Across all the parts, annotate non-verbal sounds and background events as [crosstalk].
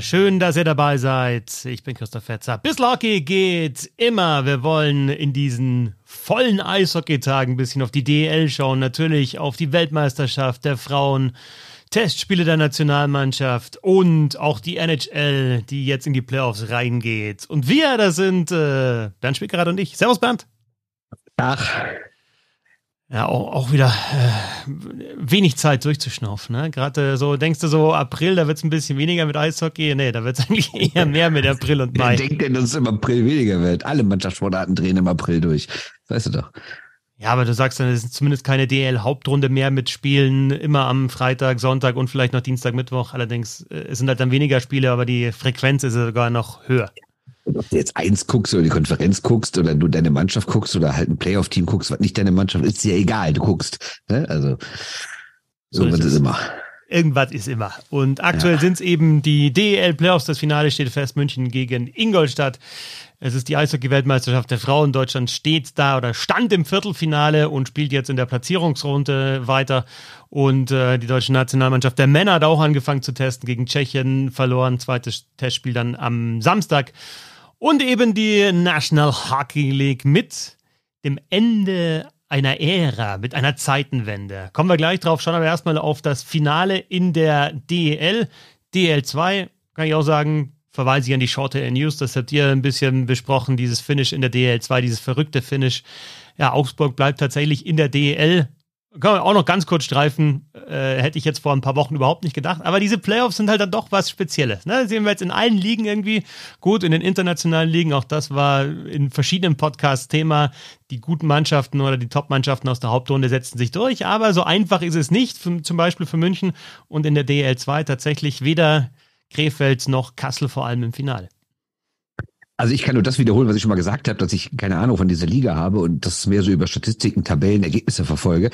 Schön, dass ihr dabei seid. Ich bin Christoph Fetzer. Bis Hockey geht immer. Wir wollen in diesen vollen Eishockey-Tagen ein bisschen auf die DL schauen. Natürlich auf die Weltmeisterschaft der Frauen. Testspiele der Nationalmannschaft und auch die NHL, die jetzt in die Playoffs reingeht. Und wir, das sind äh, Bernd Spickerath und ich. Servus, Bernd. Ach, ja, auch, auch wieder äh, wenig Zeit durchzuschnaufen. Ne? Gerade so, denkst du so, April, da wird es ein bisschen weniger mit Eishockey. Nee, da wird es eigentlich [laughs] eher mehr mit April und Mai. Denkt denn, dass es im April weniger wird? Alle Mannschaftssportarten drehen im April durch. Weißt du doch. Ja, aber du sagst dann, es ist zumindest keine DL-Hauptrunde mehr mit Spielen, immer am Freitag, Sonntag und vielleicht noch Dienstag, Mittwoch. Allerdings, äh, es sind halt dann weniger Spiele, aber die Frequenz ist sogar noch höher ob du jetzt eins guckst oder die Konferenz guckst oder du deine Mannschaft guckst oder halt ein Playoff-Team guckst, was nicht deine Mannschaft ist, ist ja egal, du guckst. Ne? Also so, wird es immer. Irgendwas ist immer. Und aktuell ja. sind es eben die DEL Playoffs. Das Finale steht fest, München gegen Ingolstadt. Es ist die Eishockey-Weltmeisterschaft der Frauen. Deutschland steht da oder stand im Viertelfinale und spielt jetzt in der Platzierungsrunde weiter. Und äh, die deutsche Nationalmannschaft der Männer hat auch angefangen zu testen gegen Tschechien, verloren. Zweites Testspiel dann am Samstag. Und eben die National Hockey League mit dem Ende einer Ära, mit einer Zeitenwende. Kommen wir gleich drauf, schauen aber erstmal auf das Finale in der DEL. DL2, kann ich auch sagen, verweise ich an die Short News, das habt ihr ein bisschen besprochen, dieses Finish in der DL2, dieses verrückte Finish. Ja, Augsburg bleibt tatsächlich in der DL kann man auch noch ganz kurz streifen, äh, hätte ich jetzt vor ein paar Wochen überhaupt nicht gedacht. Aber diese Playoffs sind halt dann doch was Spezielles. Ne? Das sehen wir jetzt in allen Ligen irgendwie. Gut, in den internationalen Ligen, auch das war in verschiedenen Podcasts Thema. Die guten Mannschaften oder die Top-Mannschaften aus der Hauptrunde setzen sich durch. Aber so einfach ist es nicht, zum Beispiel für München und in der DL2 tatsächlich weder Krefeld noch Kassel vor allem im Finale. Also ich kann nur das wiederholen, was ich schon mal gesagt habe, dass ich keine Ahnung von dieser Liga habe und das mehr so über Statistiken, Tabellen, Ergebnisse verfolge.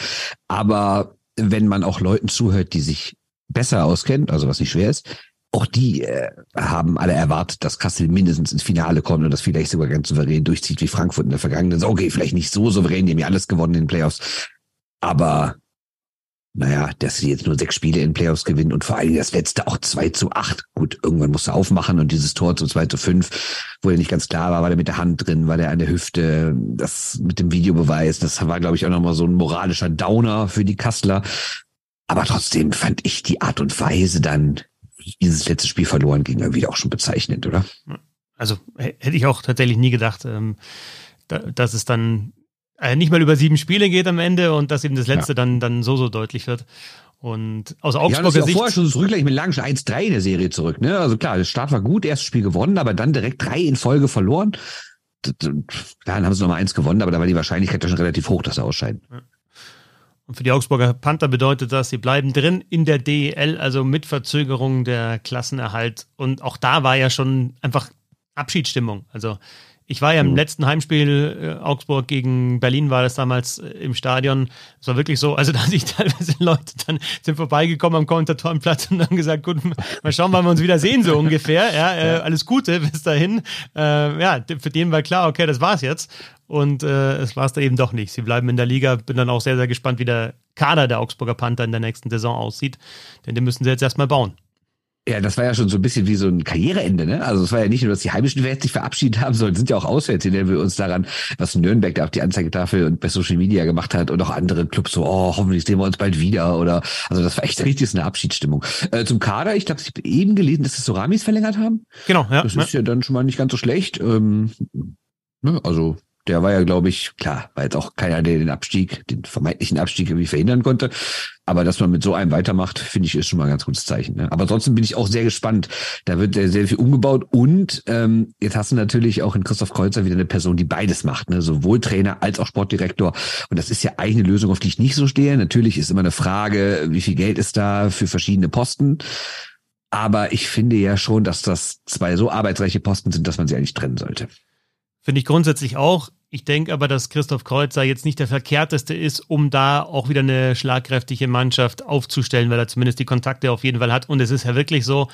Aber wenn man auch Leuten zuhört, die sich besser auskennen, also was nicht schwer ist, auch die äh, haben alle erwartet, dass Kassel mindestens ins Finale kommt und das vielleicht sogar ganz souverän durchzieht wie Frankfurt in der Vergangenheit. Okay, vielleicht nicht so souverän, die haben ja alles gewonnen in den Playoffs. Aber naja, dass sie jetzt nur sechs Spiele in Playoffs gewinnen und vor allem das letzte auch 2 zu 8. Gut, irgendwann musste aufmachen und dieses Tor zu 2 zu 5, wo er nicht ganz klar war, war der mit der Hand drin, war der an der Hüfte, das mit dem Videobeweis, das war, glaube ich, auch nochmal so ein moralischer Downer für die Kassler. Aber trotzdem fand ich die Art und Weise dann, dieses letzte Spiel verloren ging, irgendwie auch schon bezeichnend, oder? Also hätte ich auch tatsächlich nie gedacht, ähm, dass es dann äh, nicht mal über sieben Spiele geht am Ende und dass eben das letzte ja. dann, dann so, so deutlich wird. Und aus Augsburger ja, Sicht. vorher schon zurückgleich mit lagen schon 1-3 in der Serie zurück, ne? Also klar, der Start war gut, erstes Spiel gewonnen, aber dann direkt drei in Folge verloren. Dann haben sie nochmal eins gewonnen, aber da war die Wahrscheinlichkeit ja schon relativ hoch, dass sie ausscheiden. Und für die Augsburger Panther bedeutet das, sie bleiben drin in der DEL, also mit Verzögerung der Klassenerhalt. Und auch da war ja schon einfach Abschiedsstimmung. Also ich war ja im mhm. letzten Heimspiel äh, Augsburg gegen Berlin, war das damals äh, im Stadion. Es war wirklich so, also [laughs] da sich teilweise Leute dann sind vorbeigekommen am Kommentatorenplatz und haben gesagt, gut, mal schauen, wann wir uns wieder sehen, so ungefähr. Ja, äh, alles Gute bis dahin. Äh, ja, für den war klar, okay, das war's jetzt. Und äh, es war es da eben doch nicht. Sie bleiben in der Liga. Bin dann auch sehr, sehr gespannt, wie der Kader der Augsburger Panther in der nächsten Saison aussieht. Denn den müssen sie jetzt erstmal bauen. Ja, das war ja schon so ein bisschen wie so ein Karriereende, ne? Also es war ja nicht nur, dass die heimischen Fans sich verabschiedet haben, sondern sind ja auch auswärts, indem wir uns daran, was Nürnberg da auf die Anzeigetafel und bei Social Media gemacht hat und auch andere Clubs so, oh, hoffentlich sehen wir uns bald wieder oder, also das war echt richtig eine Abschiedsstimmung. Äh, zum Kader, ich glaube, ich habe eben gelesen, dass es Soramis verlängert haben. Genau, ja. Das ist ja dann schon mal nicht ganz so schlecht. Ähm, ne? Also der war ja, glaube ich, klar, war jetzt auch keiner, der den Abstieg, den vermeintlichen Abstieg irgendwie verhindern konnte. Aber dass man mit so einem weitermacht, finde ich, ist schon mal ein ganz gutes Zeichen. Ne? Aber trotzdem bin ich auch sehr gespannt. Da wird sehr, sehr viel umgebaut. Und ähm, jetzt hast du natürlich auch in Christoph Kreuzer wieder eine Person, die beides macht. Ne? Sowohl Trainer als auch Sportdirektor. Und das ist ja eigentlich eine Lösung, auf die ich nicht so stehe. Natürlich ist immer eine Frage, wie viel Geld ist da für verschiedene Posten. Aber ich finde ja schon, dass das zwei so arbeitsreiche Posten sind, dass man sie eigentlich trennen sollte. Finde ich grundsätzlich auch. Ich denke aber, dass Christoph Kreuzer jetzt nicht der verkehrteste ist, um da auch wieder eine schlagkräftige Mannschaft aufzustellen, weil er zumindest die Kontakte auf jeden Fall hat. Und es ist ja wirklich so,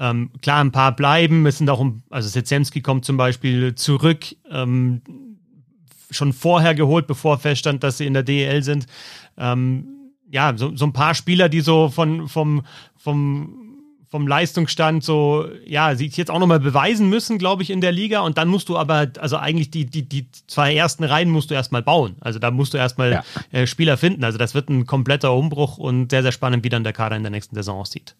ähm, klar, ein paar bleiben. Es sind auch, also Sezemski kommt zum Beispiel zurück, ähm, schon vorher geholt, bevor feststand, dass sie in der DEL sind. Ähm, ja, so, so ein paar Spieler, die so von, vom, vom vom Leistungsstand so, ja, sich jetzt auch nochmal beweisen müssen, glaube ich, in der Liga. Und dann musst du aber, also eigentlich die, die, die zwei ersten Reihen musst du erstmal bauen. Also da musst du erstmal ja. äh, Spieler finden. Also das wird ein kompletter Umbruch und sehr, sehr spannend, wie dann der Kader in der nächsten Saison aussieht.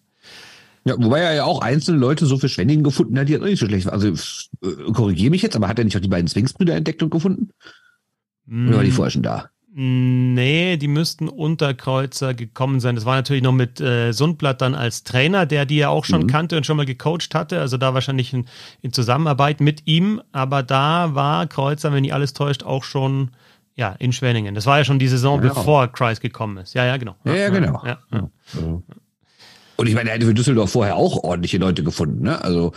Ja, wobei er ja auch einzelne Leute so für Schwenningen gefunden hat, die hat auch nicht so schlecht waren. Also äh, korrigiere mich jetzt, aber hat er nicht auch die beiden Swings-Brüder entdeckt und gefunden? Mm. Oder war die vorher schon da? Nee, die müssten unter Kreuzer gekommen sein. Das war natürlich noch mit äh, Sundblatt dann als Trainer, der die ja auch schon mhm. kannte und schon mal gecoacht hatte. Also da wahrscheinlich in, in, Zusammenarbeit mit ihm. Aber da war Kreuzer, wenn nicht alles täuscht, auch schon ja, in Schwenningen. Das war ja schon die Saison, genau. bevor Kreis gekommen ist. Ja, ja, genau. Ja, ja genau. Ja, ja. Und ich meine, er hätte für Düsseldorf vorher auch ordentliche Leute gefunden. Ne? Also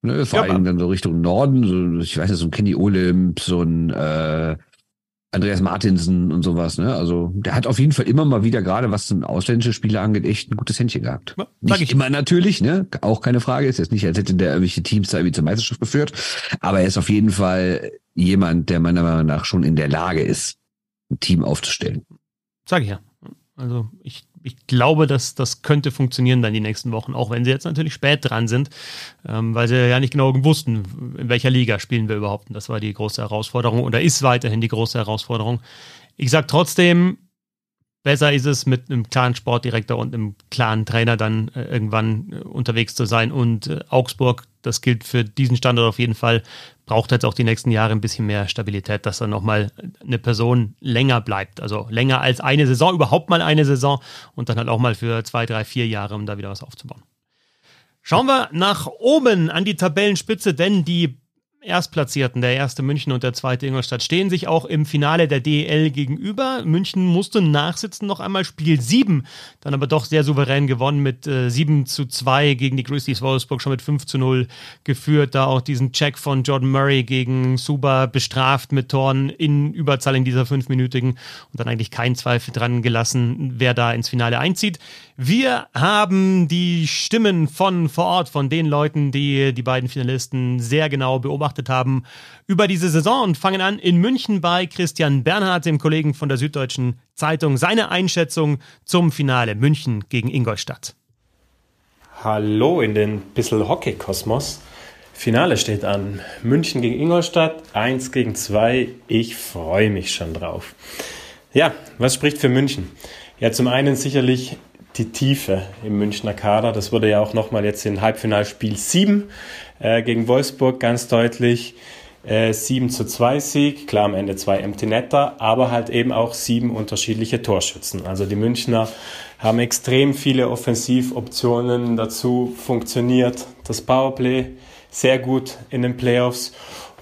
ne, vor allem dann so Richtung Norden. So, ich weiß nicht, so ein Kenny Olymp, so ein äh, Andreas Martinsen und sowas, ne? Also der hat auf jeden Fall immer mal wieder, gerade was zum ausländische Spieler angeht, echt ein gutes Händchen gehabt. Ja, nicht ich. immer natürlich, ne? Auch keine Frage. Ist jetzt nicht, als hätte der irgendwelche Teams da irgendwie zur Meisterschaft geführt. Aber er ist auf jeden Fall jemand, der meiner Meinung nach schon in der Lage ist, ein Team aufzustellen. Sag ich ja. Also ich ich glaube, dass das könnte funktionieren dann die nächsten Wochen, auch wenn sie jetzt natürlich spät dran sind, ähm, weil sie ja nicht genau wussten, in welcher Liga spielen wir überhaupt. Und das war die große Herausforderung oder ist weiterhin die große Herausforderung. Ich sage trotzdem, besser ist es, mit einem klaren Sportdirektor und einem klaren Trainer dann äh, irgendwann äh, unterwegs zu sein. Und äh, Augsburg, das gilt für diesen Standort auf jeden Fall, braucht jetzt auch die nächsten Jahre ein bisschen mehr Stabilität, dass dann nochmal eine Person länger bleibt. Also länger als eine Saison, überhaupt mal eine Saison und dann halt auch mal für zwei, drei, vier Jahre, um da wieder was aufzubauen. Schauen wir nach oben an die Tabellenspitze, denn die Erstplatzierten, der erste München und der zweite Ingolstadt, stehen sich auch im Finale der DEL gegenüber. München musste nachsitzen noch einmal Spiel 7, dann aber doch sehr souverän gewonnen mit äh, 7 zu 2 gegen die Grizzlies Wolfsburg, schon mit 5 zu 0 geführt. Da auch diesen Check von Jordan Murray gegen Suba bestraft mit Toren in Überzahl in dieser fünfminütigen und dann eigentlich kein Zweifel dran gelassen, wer da ins Finale einzieht. Wir haben die Stimmen von vor Ort, von den Leuten, die die beiden Finalisten sehr genau beobachtet haben über diese Saison und fangen an in München bei Christian Bernhard, dem Kollegen von der Süddeutschen Zeitung, seine Einschätzung zum Finale München gegen Ingolstadt. Hallo in den Bissel Hockey-Kosmos. Finale steht an. München gegen Ingolstadt, 1 gegen 2. Ich freue mich schon drauf. Ja, was spricht für München? Ja, zum einen sicherlich die Tiefe im Münchner Kader. Das wurde ja auch nochmal jetzt in Halbfinalspiel 7 äh, gegen Wolfsburg ganz deutlich. Äh, 7 zu 2 Sieg, klar am Ende zwei Empty Netter, aber halt eben auch sieben unterschiedliche Torschützen. Also die Münchner haben extrem viele Offensivoptionen dazu funktioniert. Das Powerplay sehr gut in den Playoffs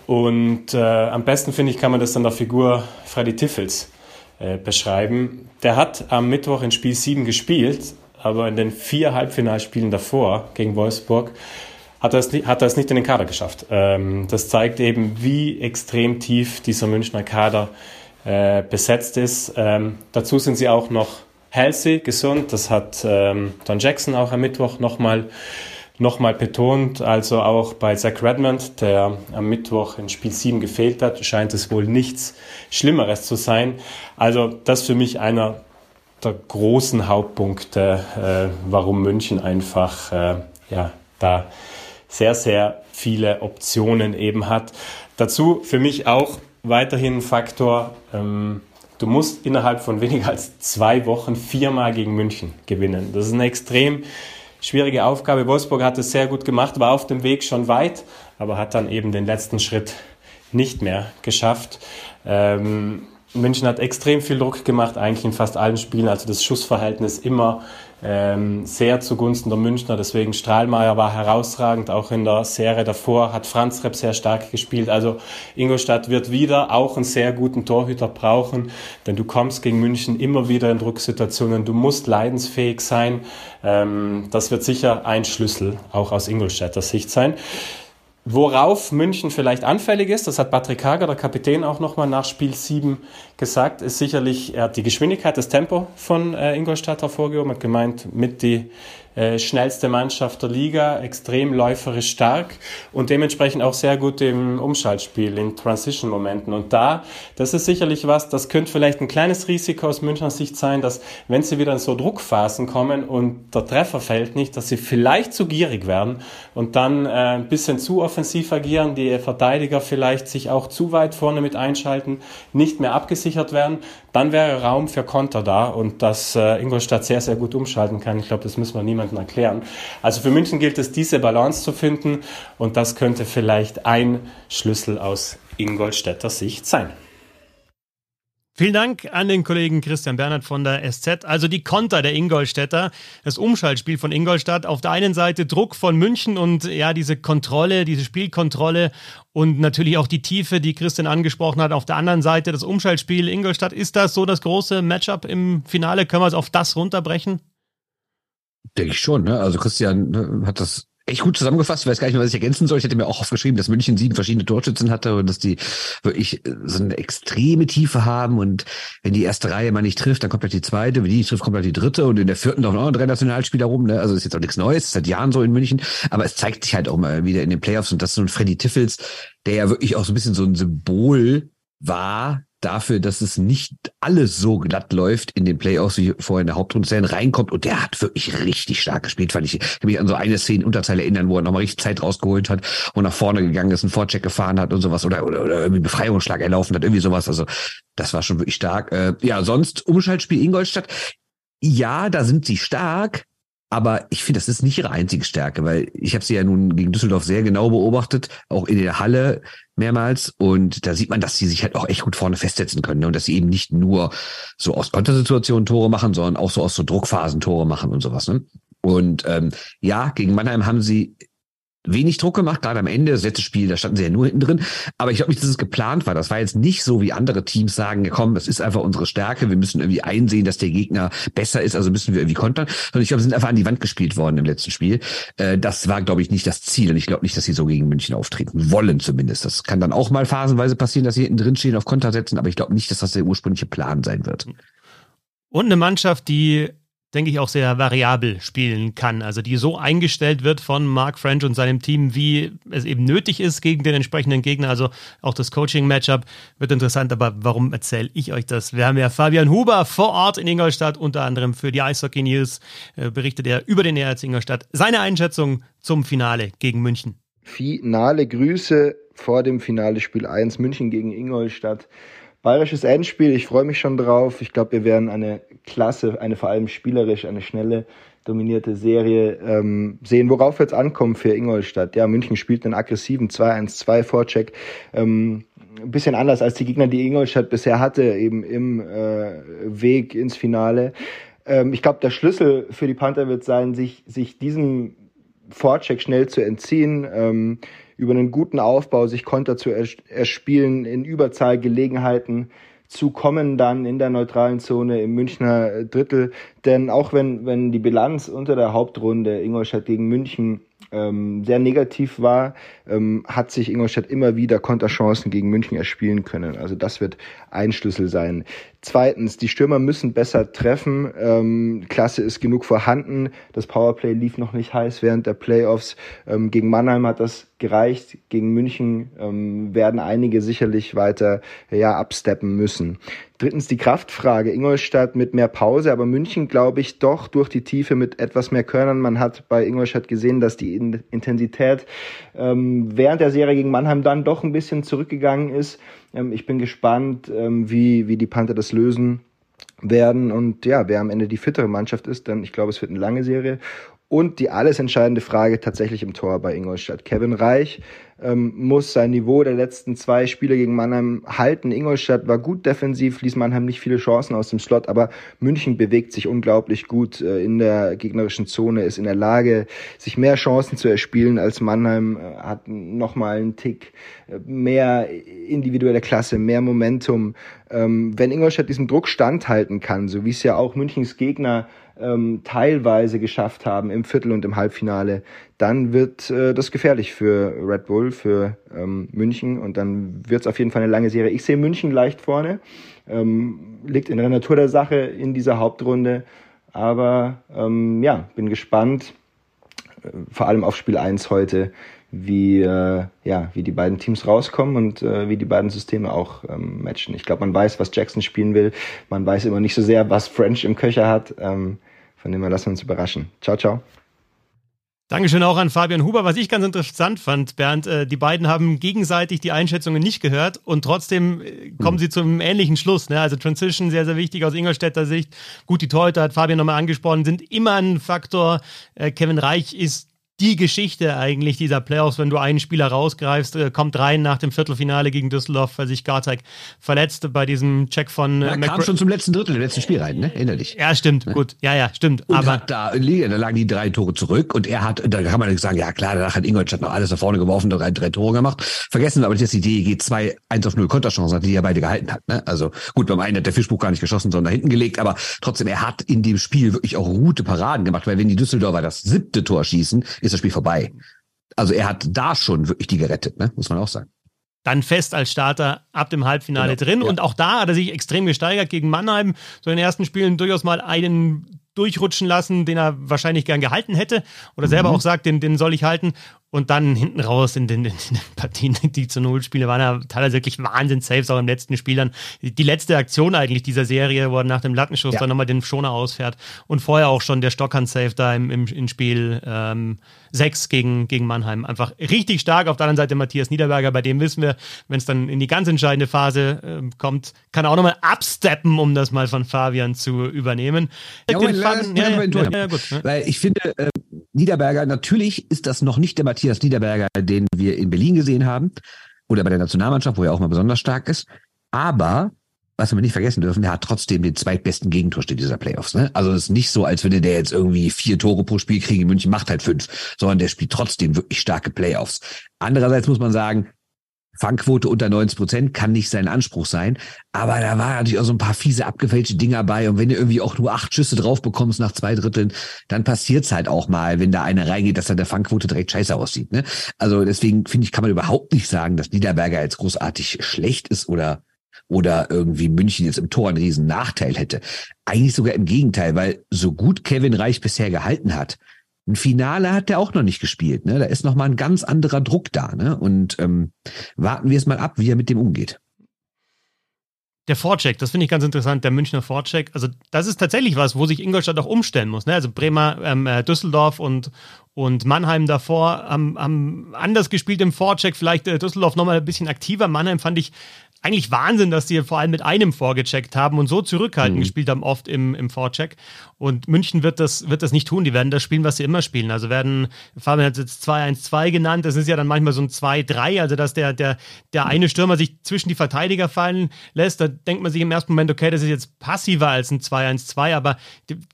und äh, am besten finde ich kann man das an der Figur Freddy Tiffels äh, beschreiben. Der hat am Mittwoch in Spiel 7 gespielt, aber in den vier Halbfinalspielen davor gegen Wolfsburg hat er es, hat er es nicht in den Kader geschafft. Ähm, das zeigt eben, wie extrem tief dieser Münchner Kader äh, besetzt ist. Ähm, dazu sind sie auch noch healthy, gesund. Das hat ähm, Don Jackson auch am Mittwoch nochmal nochmal betont. Also auch bei Zach Redmond, der am Mittwoch in Spiel 7 gefehlt hat, scheint es wohl nichts Schlimmeres zu sein. Also das für mich einer der großen Hauptpunkte, äh, warum München einfach äh, ja, da sehr, sehr viele Optionen eben hat. Dazu für mich auch weiterhin ein Faktor, ähm, du musst innerhalb von weniger als zwei Wochen viermal gegen München gewinnen. Das ist eine extrem schwierige Aufgabe. Wolfsburg hat es sehr gut gemacht, war auf dem Weg schon weit, aber hat dann eben den letzten Schritt nicht mehr geschafft. Ähm, München hat extrem viel Druck gemacht, eigentlich in fast allen Spielen. Also das Schussverhältnis immer ähm, sehr zugunsten der Münchner. Deswegen Strahlmeier war herausragend. Auch in der Serie davor hat Franz Repp sehr stark gespielt. Also Ingolstadt wird wieder auch einen sehr guten Torhüter brauchen, denn du kommst gegen München immer wieder in Drucksituationen. Du musst leidensfähig sein. Ähm, das wird sicher ein Schlüssel auch aus Ingolstädter Sicht sein. Worauf München vielleicht anfällig ist, das hat Patrick Hager, der Kapitän, auch nochmal nach Spiel 7 gesagt, ist sicherlich, er hat die Geschwindigkeit, das Tempo von äh, Ingolstadt hervorgehoben, hat gemeint, mit die äh, schnellste Mannschaft der Liga, extrem läuferisch stark und dementsprechend auch sehr gut im Umschaltspiel, in Transition-Momenten. Und da, das ist sicherlich was, das könnte vielleicht ein kleines Risiko aus Münchner Sicht sein, dass wenn sie wieder in so Druckphasen kommen und der Treffer fällt nicht, dass sie vielleicht zu gierig werden und dann äh, ein bisschen zu offensiv agieren, die Verteidiger vielleicht sich auch zu weit vorne mit einschalten, nicht mehr abgesichert werden, dann wäre Raum für Konter da und dass äh, Ingolstadt sehr, sehr gut umschalten kann. Ich glaube, das müssen wir niemandem erklären. Also für München gilt es, diese Balance zu finden und das könnte vielleicht ein Schlüssel aus Ingolstädter Sicht sein. Vielen Dank an den Kollegen Christian Bernhard von der SZ. Also die Konter der Ingolstädter, das Umschaltspiel von Ingolstadt. Auf der einen Seite Druck von München und ja, diese Kontrolle, diese Spielkontrolle und natürlich auch die Tiefe, die Christian angesprochen hat. Auf der anderen Seite das Umschaltspiel Ingolstadt. Ist das so das große Matchup im Finale? Können wir es auf das runterbrechen? Denke ich schon. Ne? Also Christian ne, hat das echt gut zusammengefasst. Ich weiß gar nicht mehr, was ich ergänzen soll. Ich hätte mir auch aufgeschrieben, dass München sieben verschiedene Torschützen hatte und dass die wirklich so eine extreme Tiefe haben. Und wenn die erste Reihe mal nicht trifft, dann kommt halt die zweite. Wenn die nicht trifft, kommt halt die dritte. Und in der vierten laufen auch noch drei Nationalspieler rum. Ne? Also ist jetzt auch nichts Neues. Seit Jahren so in München. Aber es zeigt sich halt auch mal wieder in den Playoffs. Und das ist so ein Freddy Tiffels, der ja wirklich auch so ein bisschen so ein Symbol war dafür, dass es nicht alles so glatt läuft in den Playoffs, wie vorher in der Hauptrunde reinkommt. Und der hat wirklich richtig stark gespielt, fand ich. Ich kann mich an so eine Szene Unterteil erinnern, wo er nochmal richtig Zeit rausgeholt hat und nach vorne gegangen ist, einen Vorcheck gefahren hat und sowas oder, oder, oder irgendwie Befreiungsschlag erlaufen hat, irgendwie sowas. Also das war schon wirklich stark. Äh, ja, sonst Umschaltspiel Ingolstadt. Ja, da sind sie stark, aber ich finde, das ist nicht ihre einzige Stärke, weil ich habe sie ja nun gegen Düsseldorf sehr genau beobachtet, auch in der Halle mehrmals. Und da sieht man, dass sie sich halt auch echt gut vorne festsetzen können. Ne? Und dass sie eben nicht nur so aus Kontersituationen Tore machen, sondern auch so aus so Druckphasen Tore machen und sowas. Ne? Und ähm, ja, gegen Mannheim haben sie wenig Druck gemacht, gerade am Ende. Das letzte Spiel, da standen sie ja nur hinten drin. Aber ich glaube nicht, dass es geplant war. Das war jetzt nicht so, wie andere Teams sagen, komm, das ist einfach unsere Stärke. Wir müssen irgendwie einsehen, dass der Gegner besser ist, also müssen wir irgendwie kontern. Sondern ich glaube, sie sind einfach an die Wand gespielt worden im letzten Spiel. Äh, das war, glaube ich, nicht das Ziel. Und ich glaube nicht, dass sie so gegen München auftreten wollen zumindest. Das kann dann auch mal phasenweise passieren, dass sie hinten drin stehen, auf Konter setzen. Aber ich glaube nicht, dass das der ursprüngliche Plan sein wird. Und eine Mannschaft, die denke ich, auch sehr variabel spielen kann. Also die so eingestellt wird von Mark French und seinem Team, wie es eben nötig ist gegen den entsprechenden Gegner. Also auch das Coaching-Matchup wird interessant. Aber warum erzähle ich euch das? Wir haben ja Fabian Huber vor Ort in Ingolstadt, unter anderem für die Eishockey News, äh, berichtet er über den ERZ Ingolstadt. Seine Einschätzung zum Finale gegen München. Finale Grüße vor dem Finale Spiel 1 München gegen Ingolstadt. Bayerisches Endspiel, ich freue mich schon drauf. Ich glaube, wir werden eine klasse, eine vor allem spielerisch, eine schnelle, dominierte Serie ähm, sehen. Worauf es ankommen für Ingolstadt? Ja, München spielt einen aggressiven 2-1-2 Vorcheck. Ähm, ein bisschen anders als die Gegner, die Ingolstadt bisher hatte, eben im äh, Weg ins Finale. Ähm, ich glaube, der Schlüssel für die Panther wird sein, sich, sich diesem Vorcheck schnell zu entziehen. Ähm, über einen guten Aufbau sich Konter zu erspielen, in Überzahlgelegenheiten zu kommen dann in der neutralen Zone im Münchner Drittel. Denn auch wenn, wenn die Bilanz unter der Hauptrunde Ingolstadt gegen München ähm, sehr negativ war, ähm, hat sich Ingolstadt immer wieder Konterchancen gegen München erspielen können. Also das wird ein Schlüssel sein. Zweitens, die Stürmer müssen besser treffen. Ähm, Klasse ist genug vorhanden. Das Powerplay lief noch nicht heiß während der Playoffs. Ähm, gegen Mannheim hat das gereicht. Gegen München ähm, werden einige sicherlich weiter ja, absteppen müssen. Drittens die Kraftfrage. Ingolstadt mit mehr Pause, aber München glaube ich doch durch die Tiefe mit etwas mehr Körnern. Man hat bei Ingolstadt gesehen, dass die Intensität ähm, während der Serie gegen Mannheim dann doch ein bisschen zurückgegangen ist. Ähm, ich bin gespannt, ähm, wie, wie die Panther das lösen werden und ja, wer am Ende die fittere Mannschaft ist, denn ich glaube, es wird eine lange Serie und die alles entscheidende Frage tatsächlich im Tor bei Ingolstadt. Kevin Reich ähm, muss sein Niveau der letzten zwei Spiele gegen Mannheim halten. Ingolstadt war gut defensiv, ließ Mannheim nicht viele Chancen aus dem Slot, aber München bewegt sich unglaublich gut äh, in der gegnerischen Zone, ist in der Lage, sich mehr Chancen zu erspielen als Mannheim, äh, hat nochmal einen Tick äh, mehr individuelle Klasse, mehr Momentum. Ähm, wenn Ingolstadt diesem Druck standhalten kann, so wie es ja auch Münchens Gegner ähm, teilweise geschafft haben im Viertel und im Halbfinale, dann wird äh, das gefährlich für Red Bull, für ähm, München und dann wird es auf jeden Fall eine lange Serie. Ich sehe München leicht vorne, ähm, liegt in der Natur der Sache in dieser Hauptrunde. Aber ähm, ja, bin gespannt, äh, vor allem auf Spiel 1 heute, wie, äh, ja, wie die beiden Teams rauskommen und äh, wie die beiden Systeme auch ähm, matchen. Ich glaube, man weiß, was Jackson spielen will. Man weiß immer nicht so sehr, was French im Köcher hat. Ähm, von dem her lassen wir uns überraschen. Ciao, ciao. Dankeschön auch an Fabian Huber. Was ich ganz interessant fand, Bernd, äh, die beiden haben gegenseitig die Einschätzungen nicht gehört und trotzdem äh, kommen hm. sie zum ähnlichen Schluss. Ne? Also Transition sehr, sehr wichtig aus Ingolstädter Sicht. Gut, die Torhüter hat Fabian nochmal angesprochen, sind immer ein Faktor. Äh, Kevin Reich ist die Geschichte eigentlich dieser Playoffs, wenn du einen Spieler rausgreifst, äh, kommt rein nach dem Viertelfinale gegen Düsseldorf, weil sich Garteig verletzt bei diesem Check von. Äh, ja, kam schon zum letzten Drittel, im letzten Spiel rein, ne? Erinner dich. Ja, stimmt, ja. gut. Ja, ja, stimmt. Und aber hat da, da lagen die drei Tore zurück und er hat, da kann man sagen, ja klar, danach hat Ingolstadt noch alles nach vorne geworfen, drei, drei Tore gemacht. Vergessen wir aber nicht, dass die DEG 2 1 auf 0 Konterchancen hat, die er beide gehalten hat. Ne? Also gut, beim einen hat der Fischbuch gar nicht geschossen, sondern da hinten gelegt, aber trotzdem, er hat in dem Spiel wirklich auch gute Paraden gemacht, weil wenn die Düsseldorfer das siebte Tor schießen, ist das Spiel vorbei. Also er hat da schon wirklich die gerettet, ne? muss man auch sagen. Dann fest als Starter ab dem Halbfinale genau, drin. Ja. Und auch da hat er sich extrem gesteigert gegen Mannheim. So in den ersten Spielen durchaus mal einen durchrutschen lassen, den er wahrscheinlich gern gehalten hätte. Oder selber mhm. auch sagt, den, den soll ich halten. Und dann hinten raus in den, in den [laughs] Partien, die zu Null Spiele waren ja teilweise wirklich Wahnsinn-Saves, auch im letzten Spiel dann. Die letzte Aktion eigentlich dieser Serie, wo er nach dem Lattenschuss ja. dann nochmal den Schoner ausfährt. Und vorher auch schon der Stockhand-Save da im, im, im Spiel ähm, 6 gegen, gegen Mannheim. Einfach richtig stark. Auf der anderen Seite Matthias Niederberger, bei dem wissen wir, wenn es dann in die ganz entscheidende Phase äh, kommt, kann er auch nochmal absteppen, um das mal von Fabian zu übernehmen. Ja, den Faden, ja, ja, ja, gut, ne? Weil ich finde, äh, Niederberger, natürlich ist das noch nicht der Matthias Niederberger, den wir in Berlin gesehen haben oder bei der Nationalmannschaft, wo er auch mal besonders stark ist. Aber was wir nicht vergessen dürfen, der hat trotzdem den zweitbesten Gegentorschnitt dieser Playoffs. Ne? Also es ist nicht so, als würde der jetzt irgendwie vier Tore pro Spiel kriegen. In München macht halt fünf, sondern der spielt trotzdem wirklich starke Playoffs. Andererseits muss man sagen, Fangquote unter 90 Prozent kann nicht sein Anspruch sein. Aber da war natürlich auch so ein paar fiese abgefälschte Dinger bei. Und wenn du irgendwie auch nur acht Schüsse drauf bekommst nach zwei Dritteln, dann passiert's halt auch mal, wenn da einer reingeht, dass dann der Fangquote direkt scheiße aussieht. Ne? Also deswegen finde ich, kann man überhaupt nicht sagen, dass Niederberger jetzt großartig schlecht ist oder oder irgendwie München jetzt im Tor einen riesen Nachteil hätte. Eigentlich sogar im Gegenteil, weil so gut Kevin Reich bisher gehalten hat, ein Finale hat er auch noch nicht gespielt. Ne? Da ist noch mal ein ganz anderer Druck da. Ne? Und ähm, warten wir es mal ab, wie er mit dem umgeht. Der Vorcheck, das finde ich ganz interessant, der Münchner Vorcheck. Also, das ist tatsächlich was, wo sich Ingolstadt auch umstellen muss. Ne? Also, Bremer, ähm, äh, Düsseldorf und, und Mannheim davor haben, haben anders gespielt im Vorcheck. Vielleicht äh, Düsseldorf nochmal ein bisschen aktiver. Mannheim fand ich eigentlich Wahnsinn, dass die vor allem mit einem vorgecheckt haben und so zurückhaltend mhm. gespielt haben, oft im, im Vorcheck. Und München wird das, wird das nicht tun. Die werden das spielen, was sie immer spielen. Also werden, Fabian hat jetzt 2-1-2 genannt. Das ist ja dann manchmal so ein 2-3, also dass der, der, der eine Stürmer sich zwischen die Verteidiger fallen lässt. Da denkt man sich im ersten Moment, okay, das ist jetzt passiver als ein 2-1-2, aber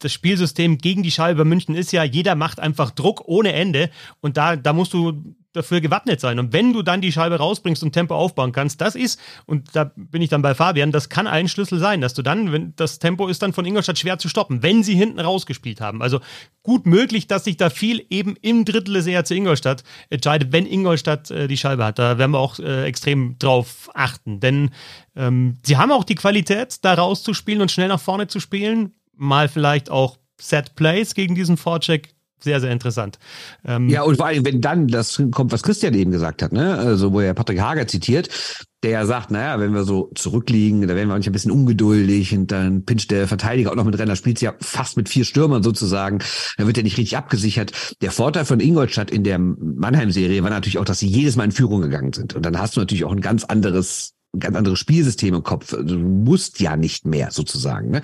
das Spielsystem gegen die Scheibe bei München ist ja, jeder macht einfach Druck ohne Ende. Und da, da musst du dafür gewappnet sein. Und wenn du dann die Scheibe rausbringst und Tempo aufbauen kannst, das ist, und da bin ich dann bei Fabian, das kann ein Schlüssel sein, dass du dann, wenn das Tempo ist dann von Ingolstadt schwer zu stoppen, wenn sie hinten rausgespielt haben. Also gut möglich, dass sich da viel eben im Drittel des ERC Ingolstadt entscheidet, wenn Ingolstadt äh, die Scheibe hat. Da werden wir auch äh, extrem drauf achten. Denn ähm, sie haben auch die Qualität, da rauszuspielen und schnell nach vorne zu spielen. Mal vielleicht auch Set Plays gegen diesen Vorcheck sehr, sehr interessant. Ähm, ja, und vor allem, wenn dann das kommt, was Christian eben gesagt hat, ne? Also, wo er Patrick Hager zitiert, der sagt, naja, wenn wir so zurückliegen, da werden wir manchmal ein bisschen ungeduldig und dann pinscht der Verteidiger auch noch mit Renner, spielt ja fast mit vier Stürmern sozusagen, dann wird er nicht richtig abgesichert. Der Vorteil von Ingolstadt in der Mannheim-Serie war natürlich auch, dass sie jedes Mal in Führung gegangen sind. Und dann hast du natürlich auch ein ganz anderes ganz anderes Spielsystem im Kopf. Du musst ja nicht mehr sozusagen. Ne?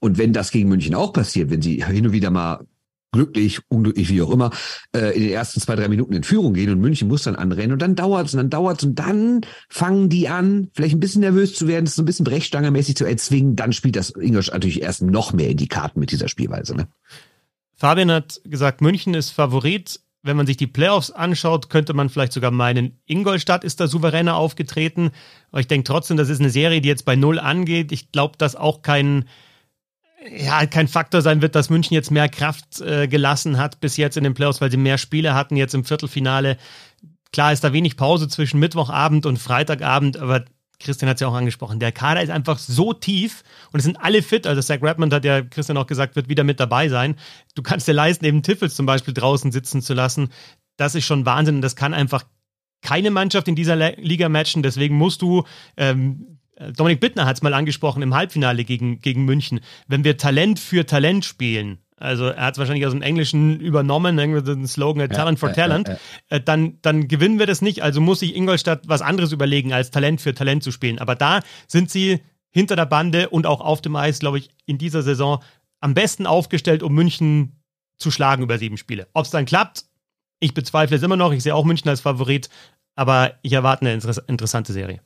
Und wenn das gegen München auch passiert, wenn sie hin und wieder mal glücklich, unglücklich, wie auch immer, äh, in den ersten zwei, drei Minuten in Führung gehen und München muss dann anrennen und dann dauert's und dann dauert's und dann fangen die an, vielleicht ein bisschen nervös zu werden, so ein bisschen Brechstange-mäßig zu erzwingen, dann spielt das Ingolstadt natürlich erst noch mehr in die Karten mit dieser Spielweise. Ne? Fabian hat gesagt, München ist Favorit. Wenn man sich die Playoffs anschaut, könnte man vielleicht sogar meinen, Ingolstadt ist da souveräner aufgetreten. Aber ich denke trotzdem, das ist eine Serie, die jetzt bei Null angeht. Ich glaube, dass auch kein ja, kein Faktor sein wird, dass München jetzt mehr Kraft äh, gelassen hat bis jetzt in den Playoffs, weil sie mehr Spiele hatten jetzt im Viertelfinale. Klar ist da wenig Pause zwischen Mittwochabend und Freitagabend, aber Christian hat es ja auch angesprochen, der Kader ist einfach so tief und es sind alle fit. Also Zach Redmond hat ja Christian auch gesagt, wird wieder mit dabei sein. Du kannst dir leisten, eben Tiffels zum Beispiel draußen sitzen zu lassen. Das ist schon Wahnsinn und das kann einfach keine Mannschaft in dieser Liga matchen. Deswegen musst du, ähm, Dominik Bittner hat es mal angesprochen im Halbfinale gegen, gegen München, wenn wir Talent für Talent spielen, also er hat es wahrscheinlich aus dem Englischen übernommen, den Slogan Talent for Talent. Äh, dann, dann gewinnen wir das nicht. Also muss sich Ingolstadt was anderes überlegen, als Talent für Talent zu spielen. Aber da sind sie hinter der Bande und auch auf dem Eis, glaube ich, in dieser Saison am besten aufgestellt, um München zu schlagen über sieben Spiele. Ob es dann klappt, ich bezweifle es immer noch. Ich sehe auch München als Favorit, aber ich erwarte eine interessante Serie.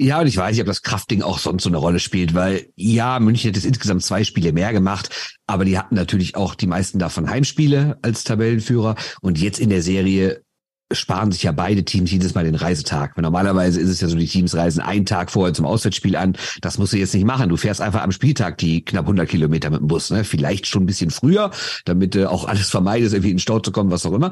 Ja, und ich weiß nicht, ob das Kraftding auch sonst so eine Rolle spielt, weil ja, München hat jetzt insgesamt zwei Spiele mehr gemacht, aber die hatten natürlich auch die meisten davon Heimspiele als Tabellenführer. Und jetzt in der Serie sparen sich ja beide Teams jedes Mal den Reisetag. Weil normalerweise ist es ja so, die Teams reisen einen Tag vorher zum Auswärtsspiel an. Das musst du jetzt nicht machen. Du fährst einfach am Spieltag die knapp 100 Kilometer mit dem Bus. Ne? Vielleicht schon ein bisschen früher, damit du auch alles vermeidest, irgendwie in den Stau zu kommen, was auch immer.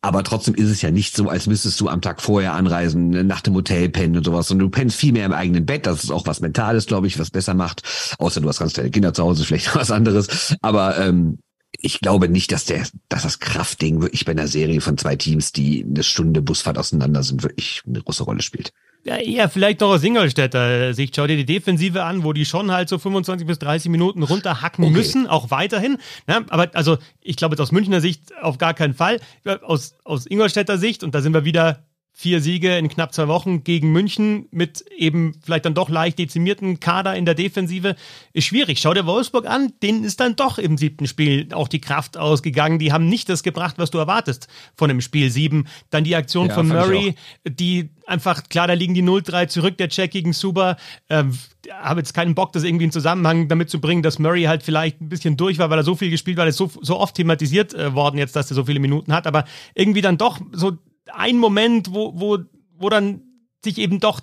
Aber trotzdem ist es ja nicht so, als müsstest du am Tag vorher anreisen, ne, nach dem Hotel pennen und sowas. Und du pennst viel mehr im eigenen Bett. Das ist auch was Mentales, glaube ich, was besser macht. Außer du hast ganz kleine Kinder zu Hause, vielleicht was anderes. Aber ähm, ich glaube nicht, dass der, dass das Kraftding wirklich bei einer Serie von zwei Teams, die eine Stunde Busfahrt auseinander sind, wirklich eine große Rolle spielt. Ja, eher vielleicht noch aus Ingolstädter Sicht. Schau dir die Defensive an, wo die schon halt so 25 bis 30 Minuten runterhacken okay. müssen, auch weiterhin. Ja, aber also, ich glaube jetzt aus Münchner Sicht auf gar keinen Fall. Aus, aus Ingolstädter Sicht, und da sind wir wieder vier Siege in knapp zwei Wochen gegen München mit eben vielleicht dann doch leicht dezimierten Kader in der Defensive ist schwierig. Schau dir Wolfsburg an, denen ist dann doch im siebten Spiel auch die Kraft ausgegangen. Die haben nicht das gebracht, was du erwartest von dem Spiel sieben. Dann die Aktion ja, von Murray, die einfach, klar, da liegen die 0-3 zurück, der Check gegen Suba. Ähm, habe jetzt keinen Bock, das irgendwie in Zusammenhang damit zu bringen, dass Murray halt vielleicht ein bisschen durch war, weil er so viel gespielt hat, er ist so, so oft thematisiert äh, worden jetzt, dass er so viele Minuten hat, aber irgendwie dann doch so ein Moment, wo, wo, wo dann sich eben doch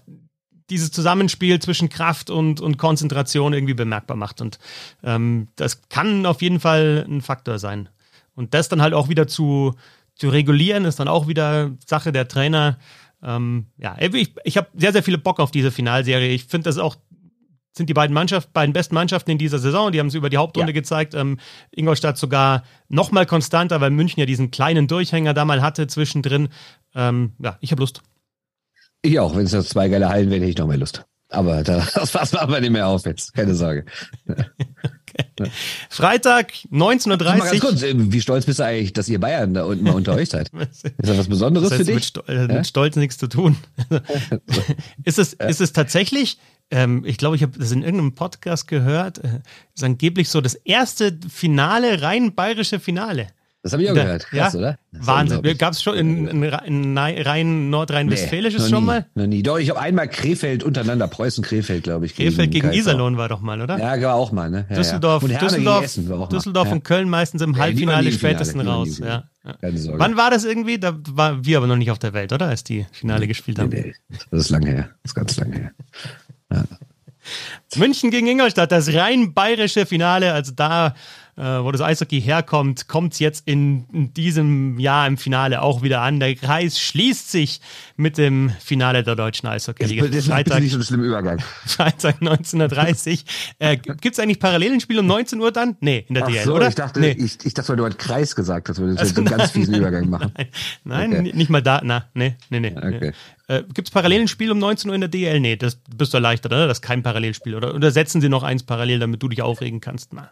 dieses Zusammenspiel zwischen Kraft und, und Konzentration irgendwie bemerkbar macht. Und ähm, das kann auf jeden Fall ein Faktor sein. Und das dann halt auch wieder zu, zu regulieren, ist dann auch wieder Sache der Trainer. Ähm, ja, ich, ich habe sehr, sehr viele Bock auf diese Finalserie. Ich finde das auch sind die beiden Mannschaften, beiden besten Mannschaften in dieser Saison. Die haben es über die Hauptrunde ja. gezeigt. Ähm, Ingolstadt sogar noch mal konstanter, weil München ja diesen kleinen Durchhänger da mal hatte zwischendrin. Ähm, ja, ich habe Lust. Ich auch. Wenn es jetzt zwei geile Hallen wären, hätte ich noch mehr Lust. Aber da, [laughs] das passt aber nicht mehr auf jetzt. Keine Sorge. [laughs] okay. Freitag, 19.30 Uhr. Ganz kurz, wie stolz bist du eigentlich, dass ihr Bayern da unten mal unter euch seid? [laughs] Ist das was Besonderes das heißt, für dich? Mit, Stol ja? mit Stolz nichts zu tun. ist, es, ist es tatsächlich ähm, ich glaube, ich habe das in irgendeinem Podcast gehört, äh, ist angeblich so das erste Finale, rein bayerische Finale. Das habe ich auch da, gehört. Krass, ja? oder? Wahnsinn. Gab es schon in, in, in rein nordrhein-westfälisches nee, schon mal? Noch nie. Doch, ich habe einmal Krefeld untereinander, Preußen-Krefeld, glaube ich. Krefeld gegen, gegen Iserlohn war doch mal, oder? Ja, war auch mal, ne? Ja, Düsseldorf, ja. Und Düsseldorf, Essen war auch Düsseldorf und Köln meistens im Halbfinale spätestens raus. Ja. Keine Sorge. Wann war das irgendwie? Da waren wir aber noch nicht auf der Welt, oder? Als die Finale gespielt haben. Nee, nee. Das ist lange her. Das ist ganz lange her. München gegen Ingolstadt, das rein bayerische Finale. Also da äh, wo das Eishockey herkommt, kommt es jetzt in, in, diesem Jahr im Finale auch wieder an. Der Kreis schließt sich mit dem Finale der deutschen Eishockey-Liga. Das ist Freitag, nicht so [laughs] ein schlimmer Übergang. Freitag 1930. äh, Gibt es eigentlich parallelen Spiel um 19 Uhr dann? Nee, in der Ach DL, so, oder? Ich dachte, nee. ich, ich dachte, weil du halt Kreis gesagt hast, würdest du also, einen ganz fiesen Übergang machen. Nein, Nein okay. nicht mal da. Na, nee, nee, nee. Okay. Äh, Gibt es parallelen Spiel um 19 Uhr in der DL? Nee, das bist du erleichtert, oder? Das ist kein Parallelspiel. Oder, oder setzen sie noch eins parallel, damit du dich aufregen kannst? Na.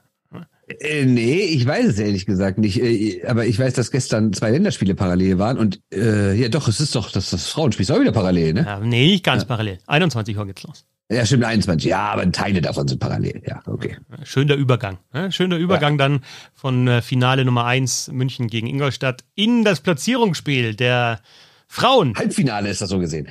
Äh, nee, ich weiß es ehrlich gesagt nicht. Äh, aber ich weiß, dass gestern zwei Länderspiele parallel waren. Und äh, ja, doch, es ist doch, das, das Frauenspiel ist auch wieder parallel, ne? Ja, nee, nicht ganz ja. parallel. 21 Uhr geht's los. Ja, stimmt, 21. Ja, aber Teile davon sind parallel. Ja, okay. Schöner Übergang. Ne? Schöner Übergang ja. dann von äh, Finale Nummer 1 München gegen Ingolstadt in das Platzierungsspiel der Frauen. Halbfinale ist das so gesehen.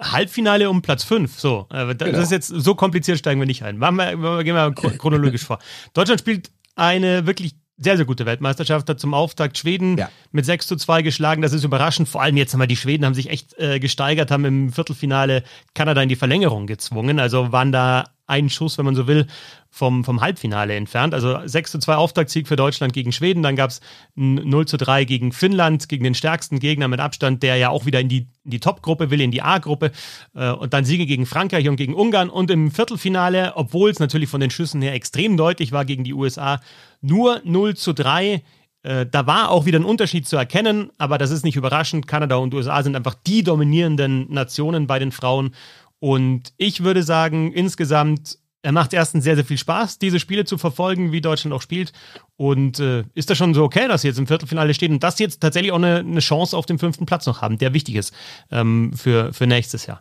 Halbfinale um Platz 5. So, das genau. ist jetzt so kompliziert, steigen wir nicht ein. Machen wir, gehen wir [laughs] chronologisch vor. Deutschland spielt eine wirklich sehr, sehr gute Weltmeisterschaft. Hat zum Auftakt Schweden ja. mit 6 zu 2 geschlagen. Das ist überraschend. Vor allem jetzt haben wir die Schweden haben sich echt äh, gesteigert, haben im Viertelfinale Kanada in die Verlängerung gezwungen. Also waren da einen Schuss, wenn man so will, vom, vom Halbfinale entfernt. Also 6 zu 2 Auftaktsieg für Deutschland gegen Schweden. Dann gab es 0 zu 3 gegen Finnland, gegen den stärksten Gegner mit Abstand, der ja auch wieder in die, in die Top-Gruppe will, in die A-Gruppe. Äh, und dann Siege gegen Frankreich und gegen Ungarn. Und im Viertelfinale, obwohl es natürlich von den Schüssen her extrem deutlich war gegen die USA, nur 0 zu 3 äh, da war auch wieder ein Unterschied zu erkennen, aber das ist nicht überraschend. Kanada und USA sind einfach die dominierenden Nationen bei den Frauen. Und ich würde sagen, insgesamt, er macht erstens sehr, sehr viel Spaß, diese Spiele zu verfolgen, wie Deutschland auch spielt. Und äh, ist das schon so okay, dass sie jetzt im Viertelfinale stehen und dass sie jetzt tatsächlich auch eine, eine Chance auf den fünften Platz noch haben, der wichtig ist ähm, für, für nächstes Jahr.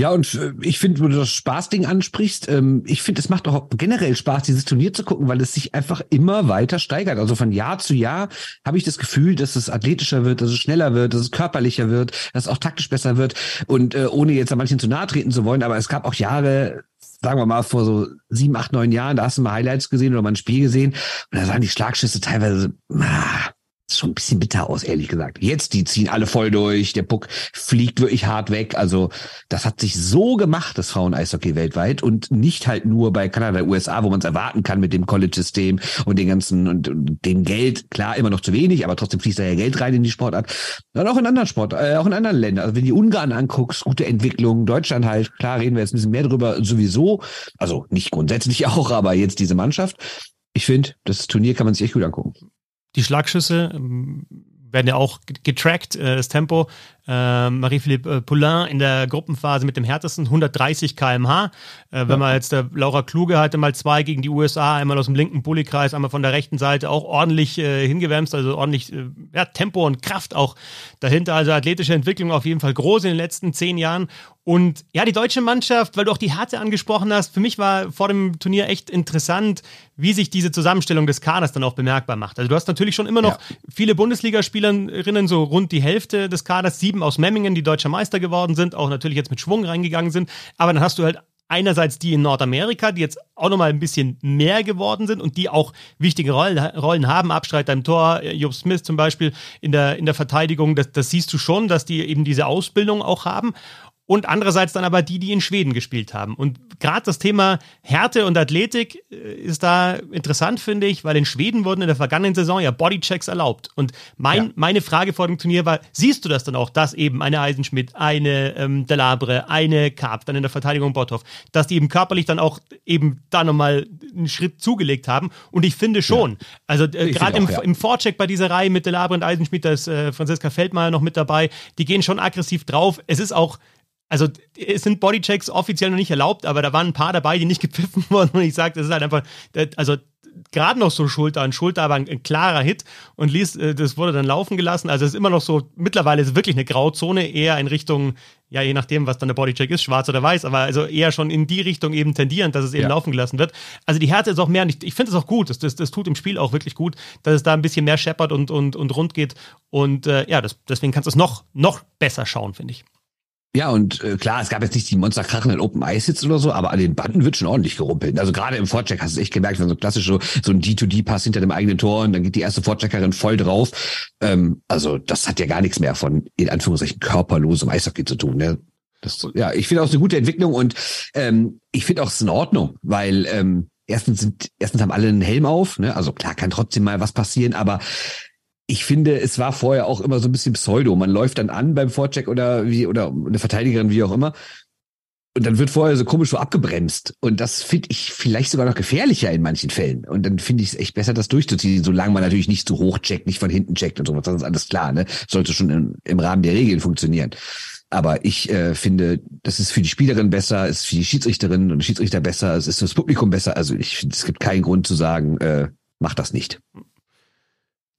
Ja, und äh, ich finde, wo du das Spaßding ansprichst, ähm, ich finde, es macht auch generell Spaß, dieses Turnier zu gucken, weil es sich einfach immer weiter steigert. Also von Jahr zu Jahr habe ich das Gefühl, dass es athletischer wird, dass es schneller wird, dass es körperlicher wird, dass es auch taktisch besser wird. Und äh, ohne jetzt an manchen zu nahe treten zu wollen, aber es gab auch Jahre, sagen wir mal, vor so sieben, acht, neun Jahren, da hast du mal Highlights gesehen oder mal ein Spiel gesehen und da sahen die Schlagschüsse teilweise, ah, schon ein bisschen bitter aus, ehrlich gesagt. Jetzt, die ziehen alle voll durch, der Puck fliegt wirklich hart weg. Also das hat sich so gemacht, das Frauen-Eishockey weltweit und nicht halt nur bei Kanada, USA, wo man es erwarten kann mit dem College-System und den ganzen und, und, dem Geld. Klar, immer noch zu wenig, aber trotzdem fließt da ja Geld rein in die Sportart. Und auch in anderen Sport, äh, auch in anderen Ländern. Also wenn die Ungarn anguckst, gute Entwicklung, Deutschland halt, klar reden wir jetzt ein bisschen mehr drüber, sowieso. Also nicht grundsätzlich [laughs] auch, aber jetzt diese Mannschaft. Ich finde, das Turnier kann man sich echt gut angucken die Schlagschüsse ähm, werden ja auch getrackt, äh, das Tempo. Äh, Marie-Philippe äh, Poulain in der Gruppenphase mit dem härtesten 130 km/h. Äh, wenn ja. man jetzt der Laura Kluge hatte mal zwei gegen die USA, einmal aus dem linken Bullykreis, einmal von der rechten Seite, auch ordentlich äh, hingewämst, also ordentlich äh, ja, Tempo und Kraft auch dahinter. Also athletische Entwicklung auf jeden Fall groß in den letzten zehn Jahren. Und ja, die deutsche Mannschaft, weil du auch die Härte angesprochen hast, für mich war vor dem Turnier echt interessant, wie sich diese Zusammenstellung des Kaders dann auch bemerkbar macht. Also du hast natürlich schon immer noch ja. viele Bundesligaspielerinnen, so rund die Hälfte des Kaders, sieben aus Memmingen, die deutscher Meister geworden sind, auch natürlich jetzt mit Schwung reingegangen sind. Aber dann hast du halt einerseits die in Nordamerika, die jetzt auch nochmal ein bisschen mehr geworden sind und die auch wichtige Rollen, Rollen haben. Abstreiter im Tor, Job Smith zum Beispiel in der, in der Verteidigung, das, das siehst du schon, dass die eben diese Ausbildung auch haben und andererseits dann aber die, die in Schweden gespielt haben. Und gerade das Thema Härte und Athletik äh, ist da interessant, finde ich, weil in Schweden wurden in der vergangenen Saison ja Bodychecks erlaubt. Und mein, ja. meine Frage vor dem Turnier war, siehst du das dann auch, dass eben eine Eisenschmidt, eine ähm, Delabre, eine Karp, dann in der Verteidigung Bothoff, dass die eben körperlich dann auch eben da nochmal einen Schritt zugelegt haben? Und ich finde schon, ja. also äh, gerade im, ja. im Vorcheck bei dieser Reihe mit Delabre und Eisenschmidt, da ist äh, Franziska Feldmeier noch mit dabei, die gehen schon aggressiv drauf. Es ist auch also es sind Bodychecks offiziell noch nicht erlaubt, aber da waren ein paar dabei, die nicht [laughs] gepfiffen wurden und ich sage, das ist halt einfach, also gerade noch so Schulter an Schulter, aber ein, ein, klarer Hit und ließ, äh, das wurde dann laufen gelassen. Also es ist immer noch so, mittlerweile ist es wirklich eine Grauzone, eher in Richtung, ja, je nachdem, was dann der Bodycheck ist, schwarz oder weiß, aber also eher schon in die Richtung eben tendierend, dass es eben ja. laufen gelassen wird. Also die Härte ist auch mehr, und ich, ich finde es auch gut, das, das, das tut im Spiel auch wirklich gut, dass es da ein bisschen mehr scheppert und, und, und rund geht. Und äh, ja, das, deswegen kannst du es noch, noch besser schauen, finde ich. Ja, und äh, klar, es gab jetzt nicht die monsterkrachenden Open Ice Hits oder so, aber an den Banden wird schon ordentlich gerumpelt. Also gerade im Vorcheck hast du es echt gemerkt, wenn so klassisch so, so ein D2D-Pass hinter dem eigenen Tor und dann geht die erste Vorcheckerin voll drauf. Ähm, also das hat ja gar nichts mehr von, in Anführungszeichen, körperlosem Eishockey zu tun. Ne? Das, ja, ich finde auch eine gute Entwicklung und ähm, ich finde auch es in Ordnung, weil ähm, erstens sind, erstens haben alle einen Helm auf, ne? Also klar kann trotzdem mal was passieren, aber ich finde, es war vorher auch immer so ein bisschen Pseudo. Man läuft dann an beim Vorcheck oder wie, oder eine Verteidigerin, wie auch immer. Und dann wird vorher so komisch so abgebremst. Und das finde ich vielleicht sogar noch gefährlicher in manchen Fällen. Und dann finde ich es echt besser, das durchzuziehen, solange man natürlich nicht zu hoch checkt, nicht von hinten checkt und so. Das ist alles klar, ne? Sollte schon im, im Rahmen der Regeln funktionieren. Aber ich äh, finde, das ist für die Spielerin besser, ist für die Schiedsrichterin und Schiedsrichter besser, es ist für das Publikum besser. Also ich finde, es gibt keinen Grund zu sagen, äh, mach das nicht.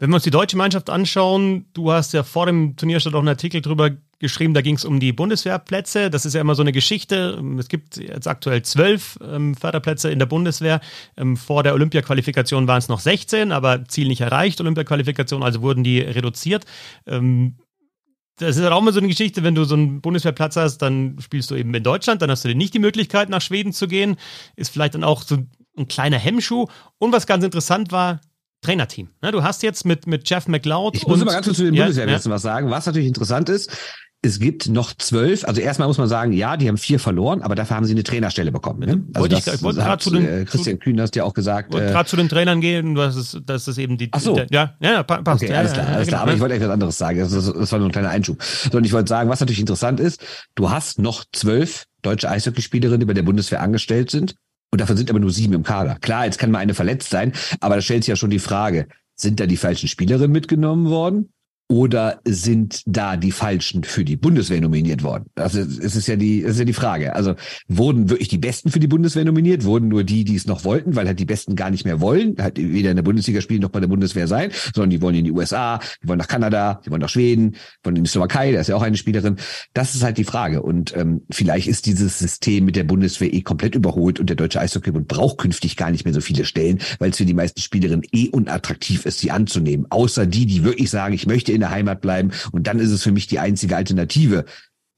Wenn wir uns die deutsche Mannschaft anschauen, du hast ja vor dem Turnierstart auch einen Artikel drüber geschrieben, da ging es um die Bundeswehrplätze. Das ist ja immer so eine Geschichte. Es gibt jetzt aktuell zwölf ähm, Förderplätze in der Bundeswehr. Ähm, vor der Olympia-Qualifikation waren es noch 16, aber Ziel nicht erreicht, Olympia-Qualifikation, also wurden die reduziert. Ähm, das ist auch immer so eine Geschichte, wenn du so einen Bundeswehrplatz hast, dann spielst du eben in Deutschland, dann hast du nicht die Möglichkeit, nach Schweden zu gehen. Ist vielleicht dann auch so ein kleiner Hemmschuh. Und was ganz interessant war, Trainerteam. Ne, du hast jetzt mit, mit Jeff McLeod. Ich muss und, mal ganz kurz zu den ja, ja. was sagen. Was natürlich interessant ist, es gibt noch zwölf, also erstmal muss man sagen, ja, die haben vier verloren, aber dafür haben sie eine Trainerstelle bekommen. Ne? Also wollte das ich, wollte hat, zu den, äh, Christian Kühn hast ja auch gesagt. Wollte äh, gerade zu den Trainern gehen, das ist, das ist eben die. Ach so. ja, ja, passt. Okay, alles klar, alles klar. Genau. Aber ich wollte eigentlich was anderes sagen. Das, das war nur ein kleiner Einschub. Sondern ich wollte sagen, was natürlich interessant ist, du hast noch zwölf deutsche Eishockeyspielerinnen, die bei der Bundeswehr angestellt sind. Und davon sind aber nur sieben im Kader. Klar, jetzt kann mal eine verletzt sein, aber da stellt sich ja schon die Frage, sind da die falschen Spielerinnen mitgenommen worden? Oder sind da die Falschen für die Bundeswehr nominiert worden? Also es ist ja die, es ist ja die Frage. Also wurden wirklich die Besten für die Bundeswehr nominiert? Wurden nur die, die es noch wollten, weil halt die Besten gar nicht mehr wollen, halt weder in der Bundesliga spielen noch bei der Bundeswehr sein, sondern die wollen in die USA, die wollen nach Kanada, die wollen nach Schweden, wollen in die Slowakei, da ist ja auch eine Spielerin. Das ist halt die Frage. Und ähm, vielleicht ist dieses System mit der Bundeswehr eh komplett überholt und der Deutsche Eishockeybund braucht künftig gar nicht mehr so viele Stellen, weil es für die meisten Spielerinnen eh unattraktiv ist, sie anzunehmen. Außer die, die wirklich sagen, ich möchte in der Heimat bleiben. Und dann ist es für mich die einzige Alternative,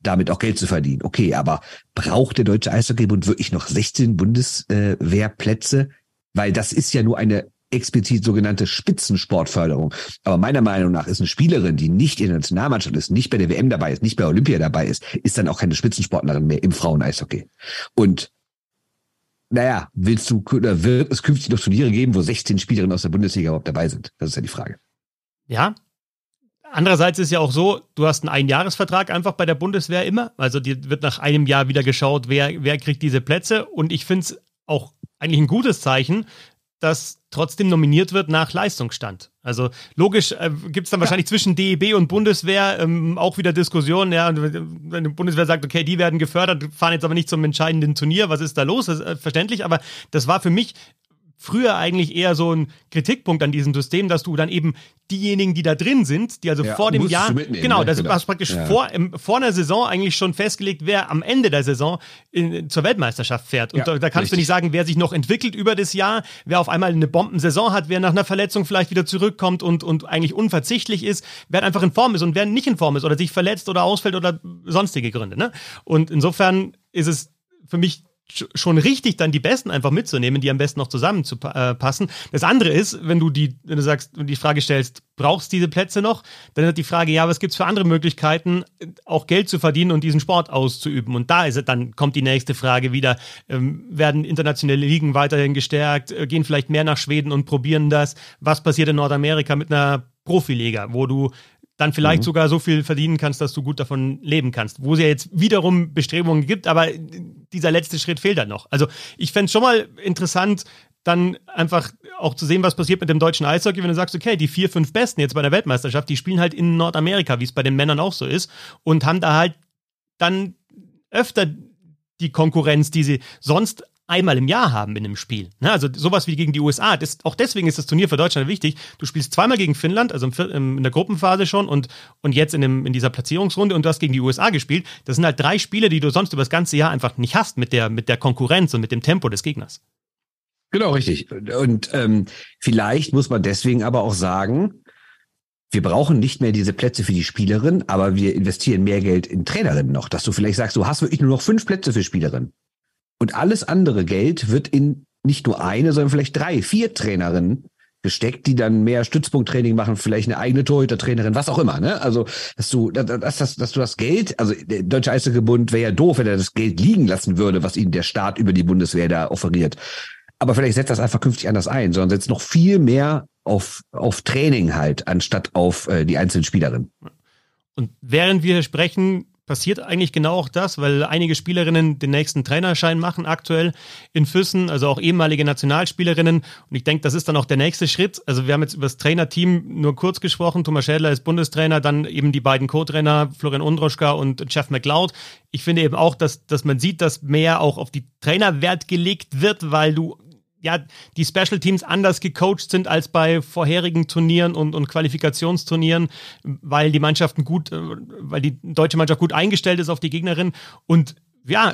damit auch Geld zu verdienen. Okay, aber braucht der Deutsche Eishockeybund wirklich noch 16 Bundeswehrplätze? Weil das ist ja nur eine explizit sogenannte Spitzensportförderung. Aber meiner Meinung nach ist eine Spielerin, die nicht in der Nationalmannschaft ist, nicht bei der WM dabei ist, nicht bei Olympia dabei ist, ist dann auch keine Spitzensportlerin mehr im Frauen-Eishockey. Und naja, willst du oder wird es künftig noch Turniere geben, wo 16 Spielerinnen aus der Bundesliga überhaupt dabei sind? Das ist ja die Frage. Ja, Andererseits ist ja auch so, du hast einen Einjahresvertrag einfach bei der Bundeswehr immer. Also dir wird nach einem Jahr wieder geschaut, wer, wer kriegt diese Plätze. Und ich finde es auch eigentlich ein gutes Zeichen, dass trotzdem nominiert wird nach Leistungsstand. Also logisch äh, gibt es dann wahrscheinlich zwischen DEB und Bundeswehr ähm, auch wieder Diskussionen. Ja, wenn die Bundeswehr sagt, okay, die werden gefördert, fahren jetzt aber nicht zum entscheidenden Turnier, was ist da los? Das ist äh, verständlich, aber das war für mich früher eigentlich eher so ein Kritikpunkt an diesem System, dass du dann eben diejenigen, die da drin sind, die also ja, vor dem Jahr, genau, ne? das genau. war praktisch ja. vor, im, vor einer Saison eigentlich schon festgelegt, wer am Ende der Saison in, zur Weltmeisterschaft fährt. Und ja, da, da, kannst richtig. du nicht sagen, wer sich noch entwickelt über das Jahr, wer auf einmal eine Bombensaison hat, wer nach einer Verletzung vielleicht wieder zurückkommt und, und eigentlich unverzichtlich ist, wer einfach in Form ist und wer nicht in Form ist oder sich verletzt oder ausfällt oder sonstige Gründe. Ne? Und insofern ist es für mich schon richtig, dann die Besten einfach mitzunehmen, die am besten noch zusammenzupassen. Das andere ist, wenn du die, wenn du sagst, die Frage stellst, brauchst du diese Plätze noch? Dann ist die Frage, ja, was gibt's für andere Möglichkeiten, auch Geld zu verdienen und diesen Sport auszuüben? Und da ist es, dann kommt die nächste Frage wieder, ähm, werden internationale Ligen weiterhin gestärkt, äh, gehen vielleicht mehr nach Schweden und probieren das? Was passiert in Nordamerika mit einer Profiliga, wo du dann vielleicht mhm. sogar so viel verdienen kannst, dass du gut davon leben kannst. Wo es ja jetzt wiederum Bestrebungen gibt, aber dieser letzte Schritt fehlt dann noch. Also ich fände es schon mal interessant, dann einfach auch zu sehen, was passiert mit dem deutschen Eishockey, wenn du sagst, okay, die vier, fünf Besten jetzt bei der Weltmeisterschaft, die spielen halt in Nordamerika, wie es bei den Männern auch so ist, und haben da halt dann öfter die Konkurrenz, die sie sonst einmal im Jahr haben in einem Spiel. Ne? Also sowas wie gegen die USA. Das, auch deswegen ist das Turnier für Deutschland wichtig. Du spielst zweimal gegen Finnland, also im, in der Gruppenphase schon und, und jetzt in, dem, in dieser Platzierungsrunde und du hast gegen die USA gespielt. Das sind halt drei Spiele, die du sonst über das ganze Jahr einfach nicht hast mit der, mit der Konkurrenz und mit dem Tempo des Gegners. Genau, richtig. Und ähm, vielleicht muss man deswegen aber auch sagen, wir brauchen nicht mehr diese Plätze für die Spielerin, aber wir investieren mehr Geld in Trainerinnen noch, dass du vielleicht sagst, du hast wirklich nur noch fünf Plätze für Spielerinnen. Und alles andere Geld wird in nicht nur eine, sondern vielleicht drei, vier Trainerinnen gesteckt, die dann mehr Stützpunkttraining machen, vielleicht eine eigene Torhütertrainerin, was auch immer, ne? Also, dass du, dass, dass, dass du das Geld, also der Deutsche Eishockeybund wäre ja doof, wenn er das Geld liegen lassen würde, was ihnen der Staat über die Bundeswehr da offeriert. Aber vielleicht setzt das einfach künftig anders ein, sondern setzt noch viel mehr auf, auf Training halt, anstatt auf äh, die einzelnen Spielerinnen. Und während wir sprechen, passiert eigentlich genau auch das, weil einige Spielerinnen den nächsten Trainerschein machen aktuell in Füssen, also auch ehemalige Nationalspielerinnen. Und ich denke, das ist dann auch der nächste Schritt. Also wir haben jetzt über das Trainerteam nur kurz gesprochen. Thomas Schädler ist Bundestrainer, dann eben die beiden Co-Trainer Florian Undroschka und Jeff McLeod. Ich finde eben auch, dass, dass man sieht, dass mehr auch auf die Trainerwert gelegt wird, weil du ja, die Special Teams anders gecoacht sind als bei vorherigen Turnieren und, und Qualifikationsturnieren, weil die Mannschaften gut, äh, weil die deutsche Mannschaft gut eingestellt ist auf die Gegnerin. Und ja,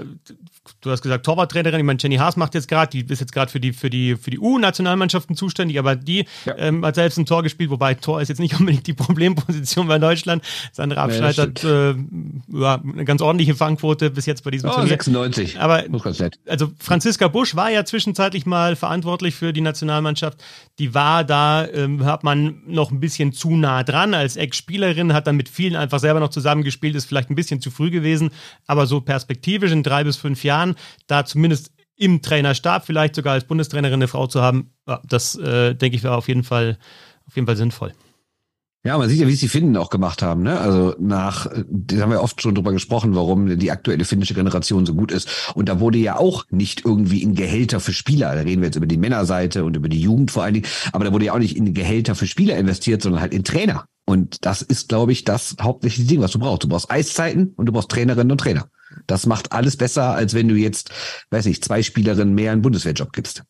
du hast gesagt, Torwarttrainerin, ich meine, Jenny Haas macht jetzt gerade, die ist jetzt gerade für die, für die, für die U-Nationalmannschaften zuständig, aber die ja. ähm, hat selbst ein Tor gespielt, wobei Tor ist jetzt nicht [laughs] unbedingt die Problemposition bei Deutschland. Sandra Abschneid ja, hat äh, ja, eine ganz ordentliche Fangquote bis jetzt bei diesem oh, Turnier. 96. Aber also Franziska Busch war ja zwischenzeitlich mal verantwortlich für die Nationalmannschaft. Die war da, ähm, hat man noch ein bisschen zu nah dran als Ex-Spielerin, hat dann mit vielen einfach selber noch zusammengespielt, ist vielleicht ein bisschen zu früh gewesen, aber so perspektivisch in drei bis fünf Jahren, da zumindest im Trainerstab vielleicht sogar als Bundestrainerin eine Frau zu haben, das äh, denke ich wäre auf jeden Fall auf jeden Fall sinnvoll. Ja, man sieht ja, wie es die Finnen auch gemacht haben. Ne? Also nach, da haben wir oft schon drüber gesprochen, warum die aktuelle finnische Generation so gut ist. Und da wurde ja auch nicht irgendwie in Gehälter für Spieler, da reden wir jetzt über die Männerseite und über die Jugend vor allen Dingen, aber da wurde ja auch nicht in Gehälter für Spieler investiert, sondern halt in Trainer. Und das ist, glaube ich, das hauptsächliche Ding, was du brauchst. Du brauchst Eiszeiten und du brauchst Trainerinnen und Trainer. Das macht alles besser, als wenn du jetzt, weiß ich, zwei Spielerinnen mehr einen Bundeswehrjob gibst.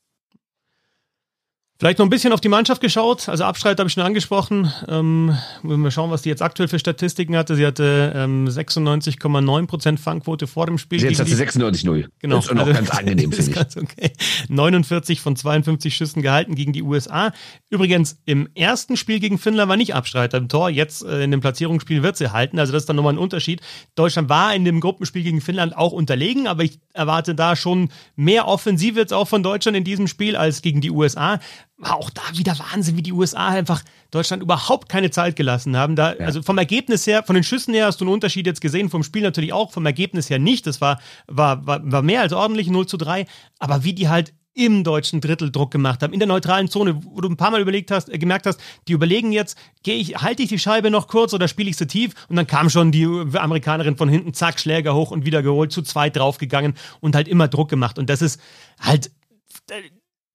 Vielleicht noch ein bisschen auf die Mannschaft geschaut. Also Abstreit habe ich schon angesprochen. Ähm, müssen wir schauen, was die jetzt aktuell für Statistiken hatte. Sie hatte ähm, 96,9% Fangquote vor dem Spiel. Jetzt hat sie 96,0. Genau. Das ist also, ganz angenehm, finde ich. [laughs] Ganz okay. 49 von 52 Schüssen gehalten gegen die USA. Übrigens, im ersten Spiel gegen Finnland war nicht Abstreiter im Tor. Jetzt äh, in dem Platzierungsspiel wird sie halten. Also das ist dann nochmal ein Unterschied. Deutschland war in dem Gruppenspiel gegen Finnland auch unterlegen, aber ich erwarte da schon mehr Offensive jetzt auch von Deutschland in diesem Spiel als gegen die USA auch da wieder Wahnsinn, wie die USA einfach Deutschland überhaupt keine Zeit gelassen haben. Da, ja. Also vom Ergebnis her, von den Schüssen her hast du einen Unterschied jetzt gesehen, vom Spiel natürlich auch, vom Ergebnis her nicht. Das war, war, war, war mehr als ordentlich 0 zu 3. Aber wie die halt im deutschen Drittel Druck gemacht haben, in der neutralen Zone, wo du ein paar Mal überlegt hast, äh, gemerkt hast, die überlegen jetzt, gehe ich, halte ich die Scheibe noch kurz oder spiele ich sie tief? Und dann kam schon die Amerikanerin von hinten, zack, Schläger hoch und wieder geholt, zu zweit draufgegangen und halt immer Druck gemacht. Und das ist halt, äh,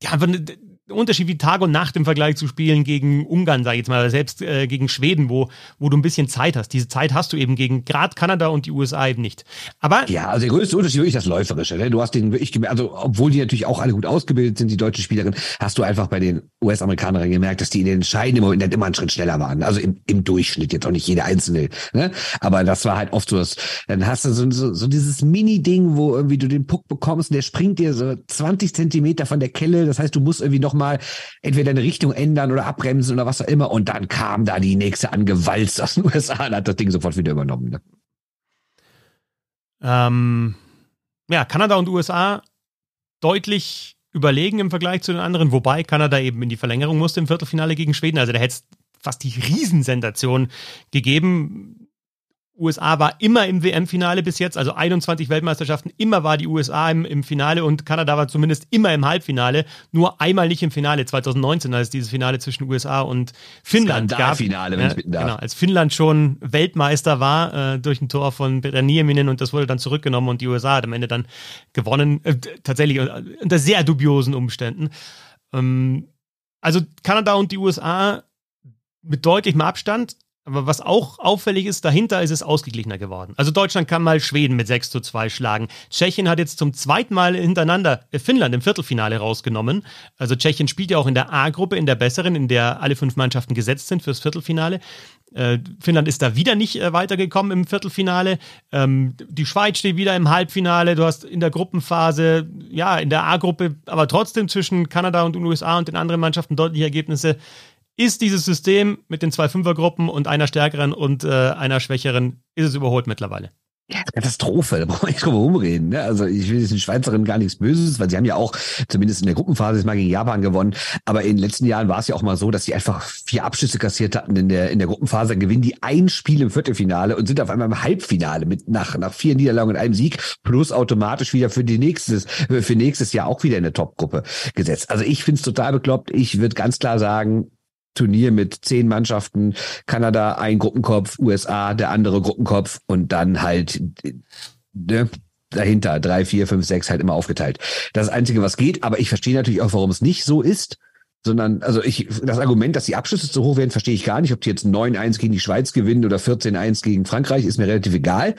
ja, einfach eine Unterschied wie Tag und Nacht im Vergleich zu spielen gegen Ungarn, sage ich jetzt mal, selbst äh, gegen Schweden, wo, wo du ein bisschen Zeit hast. Diese Zeit hast du eben gegen gerade Kanada und die USA eben nicht. Aber ja, also der größte Unterschied ist wirklich das Läuferische. Ne? Du hast den wirklich gemerkt, also obwohl die natürlich auch alle gut ausgebildet sind, die deutsche Spielerin, hast du einfach bei den US-Amerikanerinnen gemerkt, dass die in den entscheidenden Momenten immer einen Schritt schneller waren. Also im, im Durchschnitt, jetzt auch nicht jede einzelne. Ne? Aber das war halt oft so, dass dann hast du so, so, so dieses Mini-Ding, wo irgendwie du den Puck bekommst und der springt dir so 20 Zentimeter von der Kelle. Das heißt, du musst irgendwie noch nochmal entweder eine Richtung ändern oder abbremsen oder was auch immer. Und dann kam da die nächste angewalzt aus den [laughs] USA und hat das Ding sofort wieder übernommen. Ne? Ähm, ja, Kanada und USA deutlich überlegen im Vergleich zu den anderen, wobei Kanada eben in die Verlängerung musste im Viertelfinale gegen Schweden. Also da hätte es fast die Riesensensation gegeben. USA war immer im WM-Finale bis jetzt, also 21 Weltmeisterschaften, immer war die USA im, im, Finale und Kanada war zumindest immer im Halbfinale, nur einmal nicht im Finale, 2019, als es dieses Finale zwischen USA und Finnland gab. Finale, wenn ich bitten darf. Genau, als Finnland schon Weltmeister war äh, durch ein Tor von Nieminen und das wurde dann zurückgenommen und die USA hat am Ende dann gewonnen, äh, tatsächlich äh, unter sehr dubiosen Umständen. Ähm, also Kanada und die USA mit deutlichem Abstand, aber was auch auffällig ist, dahinter ist es ausgeglichener geworden. Also Deutschland kann mal Schweden mit 6 zu 2 schlagen. Tschechien hat jetzt zum zweiten Mal hintereinander äh, Finnland im Viertelfinale rausgenommen. Also Tschechien spielt ja auch in der A-Gruppe, in der besseren, in der alle fünf Mannschaften gesetzt sind fürs Viertelfinale. Äh, Finnland ist da wieder nicht äh, weitergekommen im Viertelfinale. Ähm, die Schweiz steht wieder im Halbfinale. Du hast in der Gruppenphase, ja, in der A-Gruppe, aber trotzdem zwischen Kanada und den USA und den anderen Mannschaften deutliche Ergebnisse ist dieses System mit den zwei Fünfergruppen und einer stärkeren und äh, einer schwächeren, ist es überholt mittlerweile? Ja, Katastrophe, [laughs] da brauchen wir nicht drüber rumreden. Ne? Also ich will jetzt den Schweizerinnen gar nichts Böses, weil sie haben ja auch zumindest in der Gruppenphase mal gegen Japan gewonnen. Aber in den letzten Jahren war es ja auch mal so, dass sie einfach vier Abschüsse kassiert hatten in der, in der Gruppenphase, gewinnen die ein Spiel im Viertelfinale und sind auf einmal im Halbfinale mit nach, nach vier Niederlagen und einem Sieg plus automatisch wieder für die nächstes, für nächstes Jahr auch wieder in der Topgruppe gesetzt. Also ich finde es total bekloppt. Ich würde ganz klar sagen, Turnier mit zehn Mannschaften, Kanada ein Gruppenkopf, USA der andere Gruppenkopf und dann halt ne, dahinter drei, vier, fünf, sechs halt immer aufgeteilt. Das, das Einzige, was geht, aber ich verstehe natürlich auch, warum es nicht so ist sondern, also ich, das Argument, dass die Abschlüsse zu hoch werden, verstehe ich gar nicht. Ob die jetzt 9-1 gegen die Schweiz gewinnen oder 14-1 gegen Frankreich, ist mir relativ egal.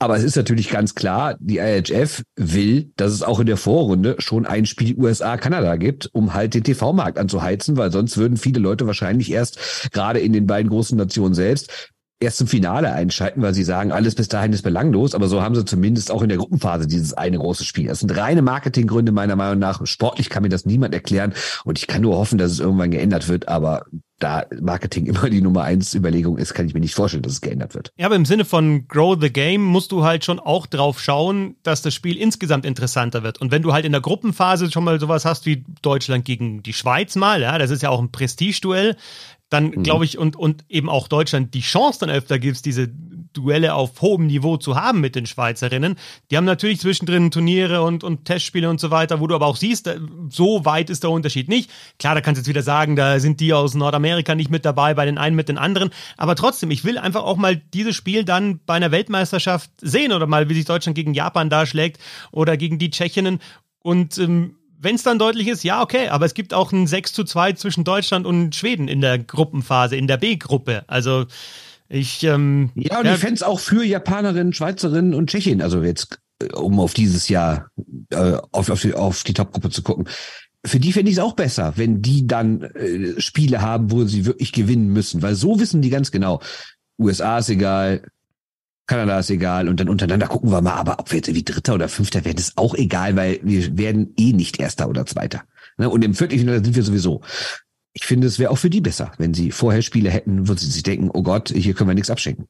Aber es ist natürlich ganz klar, die IHF will, dass es auch in der Vorrunde schon ein Spiel USA-Kanada gibt, um halt den TV-Markt anzuheizen, weil sonst würden viele Leute wahrscheinlich erst gerade in den beiden großen Nationen selbst erst im Finale einschalten, weil sie sagen, alles bis dahin ist belanglos, aber so haben sie zumindest auch in der Gruppenphase dieses eine große Spiel. Das sind reine Marketinggründe meiner Meinung nach. Sportlich kann mir das niemand erklären und ich kann nur hoffen, dass es irgendwann geändert wird, aber da Marketing [laughs] immer die Nummer eins Überlegung ist, kann ich mir nicht vorstellen, dass es geändert wird. Ja, aber im Sinne von Grow the Game musst du halt schon auch drauf schauen, dass das Spiel insgesamt interessanter wird. Und wenn du halt in der Gruppenphase schon mal sowas hast wie Deutschland gegen die Schweiz mal, ja, das ist ja auch ein Prestigeduell, dann mhm. glaube ich, und, und eben auch Deutschland die Chance dann öfter gibt, diese Duelle auf hohem Niveau zu haben mit den Schweizerinnen. Die haben natürlich zwischendrin Turniere und, und Testspiele und so weiter, wo du aber auch siehst, so weit ist der Unterschied nicht. Klar, da kannst du jetzt wieder sagen, da sind die aus Nordamerika nicht mit dabei, bei den einen mit den anderen. Aber trotzdem, ich will einfach auch mal dieses Spiel dann bei einer Weltmeisterschaft sehen oder mal, wie sich Deutschland gegen Japan darschlägt oder gegen die Tschechinnen. Und ähm, wenn es dann deutlich ist, ja, okay, aber es gibt auch ein 6 zu 2 zwischen Deutschland und Schweden in der Gruppenphase, in der B-Gruppe. Also ich. Ähm, ja, und ja, ich fände es auch für Japanerinnen, Schweizerinnen und Tschechien, also jetzt, äh, um auf dieses Jahr äh, auf, auf die, auf die Top-Gruppe zu gucken. Für die fände ich es auch besser, wenn die dann äh, Spiele haben, wo sie wirklich gewinnen müssen, weil so wissen die ganz genau, USA ist egal, Kanada ist egal und dann untereinander gucken wir mal, aber ob wir jetzt irgendwie Dritter oder Fünfter werden, ist auch egal, weil wir werden eh nicht Erster oder Zweiter. Ne? Und im Viertelfinale sind wir sowieso. Ich finde, es wäre auch für die besser, wenn sie vorher Spiele hätten, würden sie sich denken, oh Gott, hier können wir nichts abschenken.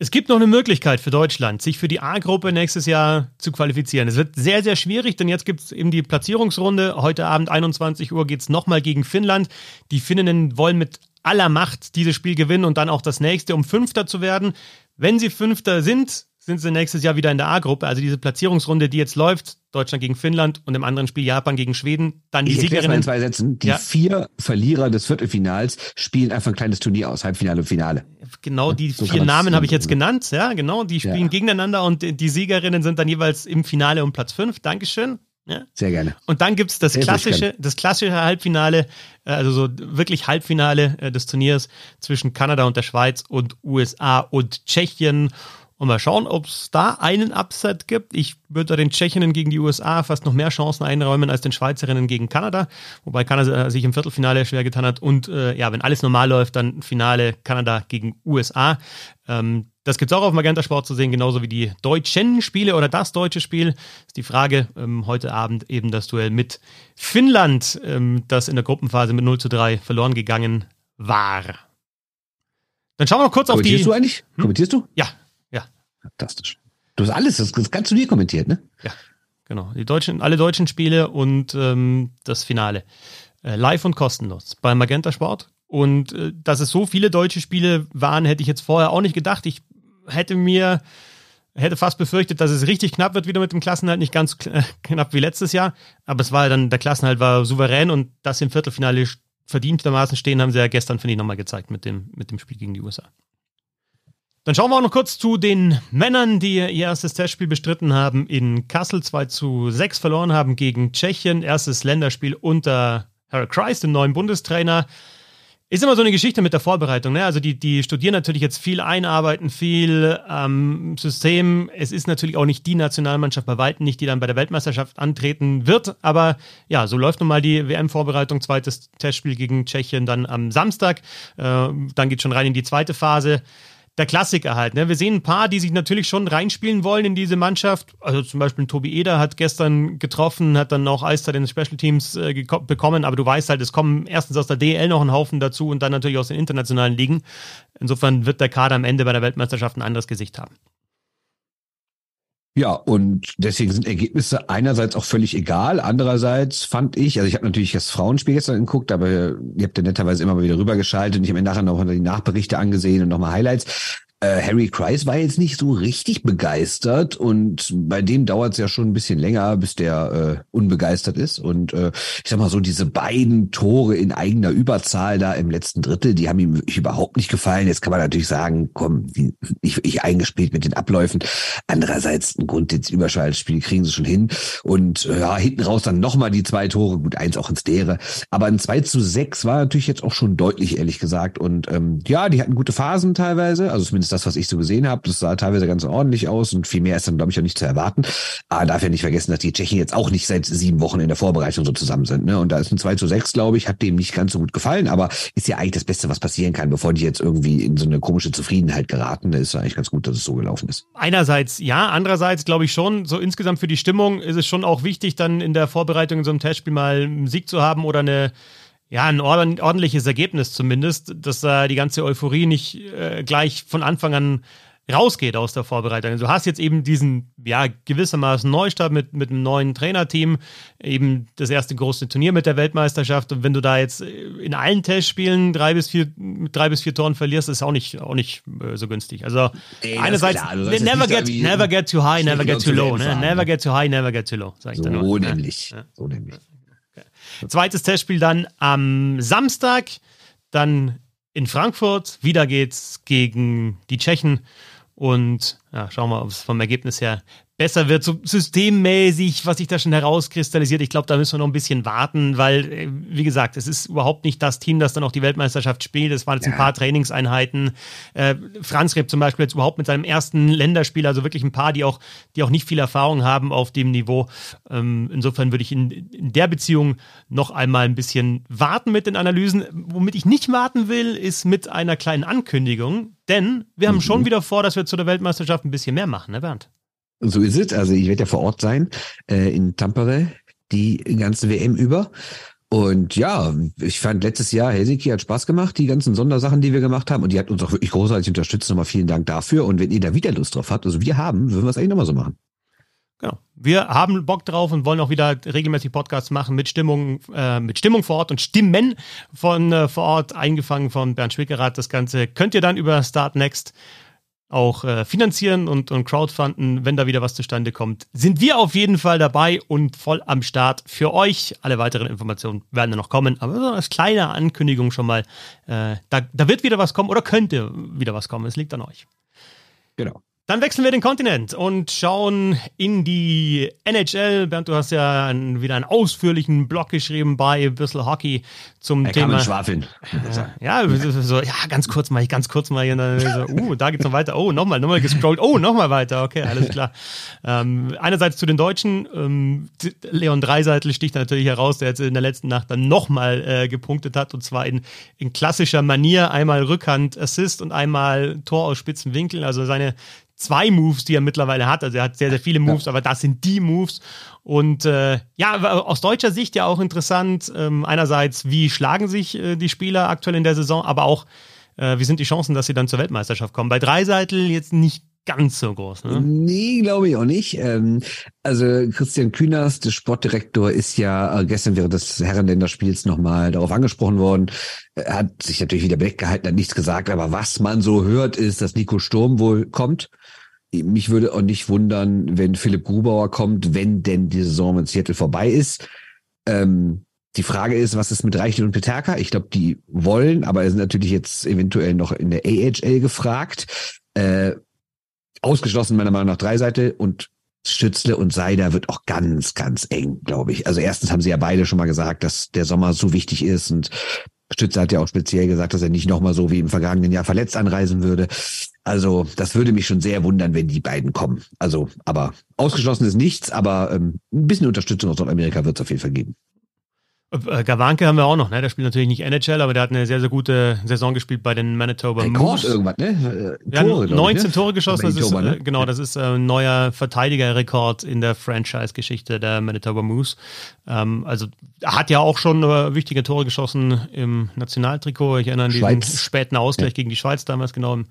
Es gibt noch eine Möglichkeit für Deutschland, sich für die A-Gruppe nächstes Jahr zu qualifizieren. Es wird sehr, sehr schwierig, denn jetzt gibt es eben die Platzierungsrunde. Heute Abend 21 Uhr geht es nochmal gegen Finnland. Die Finninnen wollen mit aller Macht dieses Spiel gewinnen und dann auch das nächste, um Fünfter zu werden. Wenn sie Fünfter sind, sind sie nächstes Jahr wieder in der A-Gruppe. Also diese Platzierungsrunde, die jetzt läuft, Deutschland gegen Finnland und im anderen Spiel Japan gegen Schweden, dann die ich Siegerinnen. in zwei Sätzen. Die ja. vier Verlierer des Viertelfinals spielen einfach ein kleines Turnier aus, Halbfinale und Finale. Genau, die so vier Namen habe ich jetzt genannt, ja, genau. Die spielen ja. gegeneinander und die Siegerinnen sind dann jeweils im Finale um Platz fünf. Dankeschön. Ja. Sehr gerne. Und dann gibt es das klassische, das klassische Halbfinale, äh, also so wirklich Halbfinale äh, des Turniers zwischen Kanada und der Schweiz und USA und Tschechien. Und mal schauen, ob es da einen Upset gibt. Ich würde den Tschechinnen gegen die USA fast noch mehr Chancen einräumen als den Schweizerinnen gegen Kanada, wobei Kanada sich im Viertelfinale schwer getan hat. Und äh, ja, wenn alles normal läuft, dann Finale Kanada gegen USA. Ähm, das gibt es auch auf Magenta Sport zu sehen, genauso wie die deutschen Spiele oder das deutsche Spiel. Ist die Frage. Ähm, heute Abend eben das Duell mit Finnland, ähm, das in der Gruppenphase mit 0 zu 3 verloren gegangen war. Dann schauen wir noch kurz auf die. Kommentierst du eigentlich? Hm? Kommentierst du? Ja, Fantastisch. Du hast alles, das, das ganze Turnier kommentiert, ne? Ja, genau. Die deutschen, alle deutschen Spiele und ähm, das Finale. Äh, live und kostenlos bei Magenta Sport. Und äh, dass es so viele deutsche Spiele waren, hätte ich jetzt vorher auch nicht gedacht. Ich hätte mir, hätte fast befürchtet, dass es richtig knapp wird wieder mit dem Klassenhalt. Nicht ganz [laughs] knapp wie letztes Jahr, aber es war dann, der Klassenhalt war souverän und das im Viertelfinale verdientermaßen stehen, haben sie ja gestern, finde ich, nochmal gezeigt mit dem, mit dem Spiel gegen die USA. Dann schauen wir auch noch kurz zu den Männern, die ihr erstes Testspiel bestritten haben in Kassel 2 zu 6 verloren haben gegen Tschechien. Erstes Länderspiel unter Harold Christ, dem neuen Bundestrainer. Ist immer so eine Geschichte mit der Vorbereitung. Ne? Also die, die studieren natürlich jetzt viel einarbeiten, viel ähm, System. Es ist natürlich auch nicht die Nationalmannschaft bei Weitem nicht, die dann bei der Weltmeisterschaft antreten wird. Aber ja, so läuft nun mal die WM-Vorbereitung. Zweites Testspiel gegen Tschechien dann am Samstag. Äh, dann geht schon rein in die zweite Phase der Klassiker halt. Ne? Wir sehen ein paar, die sich natürlich schon reinspielen wollen in diese Mannschaft. Also zum Beispiel Tobi Eder hat gestern getroffen, hat dann auch Eiszeit in den Special Teams äh, bekommen, aber du weißt halt, es kommen erstens aus der DL noch ein Haufen dazu und dann natürlich aus den internationalen Ligen. Insofern wird der Kader am Ende bei der Weltmeisterschaft ein anderes Gesicht haben. Ja, und deswegen sind Ergebnisse einerseits auch völlig egal. Andererseits fand ich, also ich habe natürlich das Frauenspiel gestern geguckt, aber ihr habt ja netterweise immer mal wieder rübergeschaltet und ich habe mir nachher noch die Nachberichte angesehen und nochmal Highlights. Äh, Harry Kreis war jetzt nicht so richtig begeistert und bei dem dauert es ja schon ein bisschen länger, bis der äh, unbegeistert ist. Und äh, ich sag mal so, diese beiden Tore in eigener Überzahl da im letzten Drittel, die haben ihm überhaupt nicht gefallen. Jetzt kann man natürlich sagen, komm, ich, ich eingespielt mit den Abläufen. Andererseits ein Grundsitz-Überschallspiel kriegen sie schon hin. Und äh, ja, hinten raus dann nochmal die zwei Tore, gut, eins auch ins Leere. Aber ein 2 zu 6 war natürlich jetzt auch schon deutlich, ehrlich gesagt. Und ähm, ja, die hatten gute Phasen teilweise, also zumindest zumindest das, was ich so gesehen habe. Das sah teilweise ganz ordentlich aus und viel mehr ist dann, glaube ich, auch nicht zu erwarten. Aber darf ja nicht vergessen, dass die Tschechen jetzt auch nicht seit sieben Wochen in der Vorbereitung so zusammen sind. Ne? Und da ist ein 2 zu 6, glaube ich, hat dem nicht ganz so gut gefallen, aber ist ja eigentlich das Beste, was passieren kann, bevor die jetzt irgendwie in so eine komische Zufriedenheit geraten. Da ist eigentlich ganz gut, dass es so gelaufen ist. Einerseits ja, andererseits glaube ich schon, so insgesamt für die Stimmung ist es schon auch wichtig, dann in der Vorbereitung in so einem Testspiel mal einen Sieg zu haben oder eine ja, ein ordentliches Ergebnis zumindest, dass da die ganze Euphorie nicht äh, gleich von Anfang an rausgeht aus der Vorbereitung. Also du hast jetzt eben diesen, ja, gewissermaßen Neustart mit, mit einem neuen Trainerteam, eben das erste große Turnier mit der Weltmeisterschaft. Und wenn du da jetzt in allen Testspielen drei bis vier, drei bis vier Toren verlierst, ist auch nicht, auch nicht äh, so günstig. Also Ey, einerseits, never get, never get too high, never get too low. Ne? Never get too high, never get too low, sag ich so dann nur. Nämlich. Ja. So nämlich. Zweites Testspiel dann am Samstag, dann in Frankfurt. Wieder geht's gegen die Tschechen. Und ja, schauen wir ob es vom Ergebnis her besser wird, so systemmäßig, was sich da schon herauskristallisiert. Ich glaube, da müssen wir noch ein bisschen warten, weil, äh, wie gesagt, es ist überhaupt nicht das Team, das dann auch die Weltmeisterschaft spielt. Es waren jetzt ja. ein paar Trainingseinheiten. Äh, Franz Reb zum Beispiel jetzt überhaupt mit seinem ersten Länderspiel, also wirklich ein paar, die auch, die auch nicht viel Erfahrung haben auf dem Niveau. Ähm, insofern würde ich in, in der Beziehung noch einmal ein bisschen warten mit den Analysen. Womit ich nicht warten will, ist mit einer kleinen Ankündigung, denn wir haben mhm. schon wieder vor, dass wir zu der Weltmeisterschaft ein bisschen mehr machen, ne Bernd? So ist es. Also ich werde ja vor Ort sein äh, in Tampere die ganze WM über. Und ja, ich fand letztes Jahr Helsinki hat Spaß gemacht, die ganzen Sondersachen, die wir gemacht haben. Und die hat uns auch wirklich großartig unterstützt. Nochmal vielen Dank dafür. Und wenn ihr da wieder Lust drauf habt, also wir haben, würden wir es eigentlich nochmal so machen. Genau. Wir haben Bock drauf und wollen auch wieder regelmäßig Podcasts machen mit Stimmung, äh, mit Stimmung vor Ort und Stimmen von äh, vor Ort, eingefangen von Bernd Schwickerath. Das Ganze könnt ihr dann über Start Next auch äh, finanzieren und, und crowdfunden, wenn da wieder was zustande kommt, sind wir auf jeden Fall dabei und voll am Start für euch. Alle weiteren Informationen werden dann noch kommen, aber so als kleine Ankündigung schon mal, äh, da, da wird wieder was kommen oder könnte wieder was kommen. Es liegt an euch. Genau. Dann wechseln wir den Kontinent und schauen in die NHL. Bernd, du hast ja einen, wieder einen ausführlichen Blog geschrieben bei Bissel Hockey zum er Thema. Kann schwafeln. Ja, so, ja, ganz kurz mal, ganz kurz mal. So, uh, da geht's noch weiter. Oh, nochmal, nochmal gescrollt. Oh, nochmal weiter. Okay, alles klar. ähm, einerseits zu den Deutschen. Ähm, Leon Dreiseitel sticht natürlich heraus, der jetzt in der letzten Nacht dann nochmal äh, gepunktet hat und zwar in, in klassischer Manier. Einmal Rückhand Assist und einmal Tor aus spitzen Winkeln. Also seine zwei Moves, die er mittlerweile hat. Also er hat sehr, sehr viele Moves, ja. aber das sind die Moves. Und äh, ja, aus deutscher Sicht ja auch interessant. Ähm, einerseits, wie schlagen sich äh, die Spieler aktuell in der Saison, aber auch, äh, wie sind die Chancen, dass sie dann zur Weltmeisterschaft kommen. Bei Dreiseitel jetzt nicht ganz so groß. Ne? Nee, glaube ich auch nicht. Ähm, also Christian Kühners, der Sportdirektor, ist ja äh, gestern während des Herrenländerspiels nochmal darauf angesprochen worden. Er hat sich natürlich wieder weggehalten, hat nichts gesagt, aber was man so hört, ist, dass Nico Sturm wohl kommt. Mich würde auch nicht wundern, wenn Philipp Grubauer kommt, wenn denn die Saison mit Seattle vorbei ist. Ähm, die Frage ist, was ist mit Reichel und Peterka? Ich glaube, die wollen, aber sind natürlich jetzt eventuell noch in der AHL gefragt. Äh, ausgeschlossen meiner Meinung nach Dreiseite und Stützle und Seider wird auch ganz, ganz eng, glaube ich. Also erstens haben sie ja beide schon mal gesagt, dass der Sommer so wichtig ist und Stütze hat ja auch speziell gesagt, dass er nicht nochmal so wie im vergangenen Jahr verletzt anreisen würde. Also das würde mich schon sehr wundern, wenn die beiden kommen. Also, aber ausgeschlossen ist nichts, aber ähm, ein bisschen Unterstützung aus Nordamerika wird es auf jeden Fall geben. Äh, Gawanke haben wir auch noch, ne? Der spielt natürlich nicht NHL, aber der hat eine sehr, sehr gute Saison gespielt bei den Manitoba Rekord Moose. irgendwas, ne? Äh, Tore, ja, 19 ich, ne? Tore geschossen, das ist, ne? Äh, genau, das ist ein neuer Verteidigerrekord in der Franchise-Geschichte der Manitoba Moose. Ähm, also, er hat ja auch schon wichtige Tore geschossen im Nationaltrikot. Ich erinnere an diesen Schweiz. späten Ausgleich ja. gegen die Schweiz damals, genau im,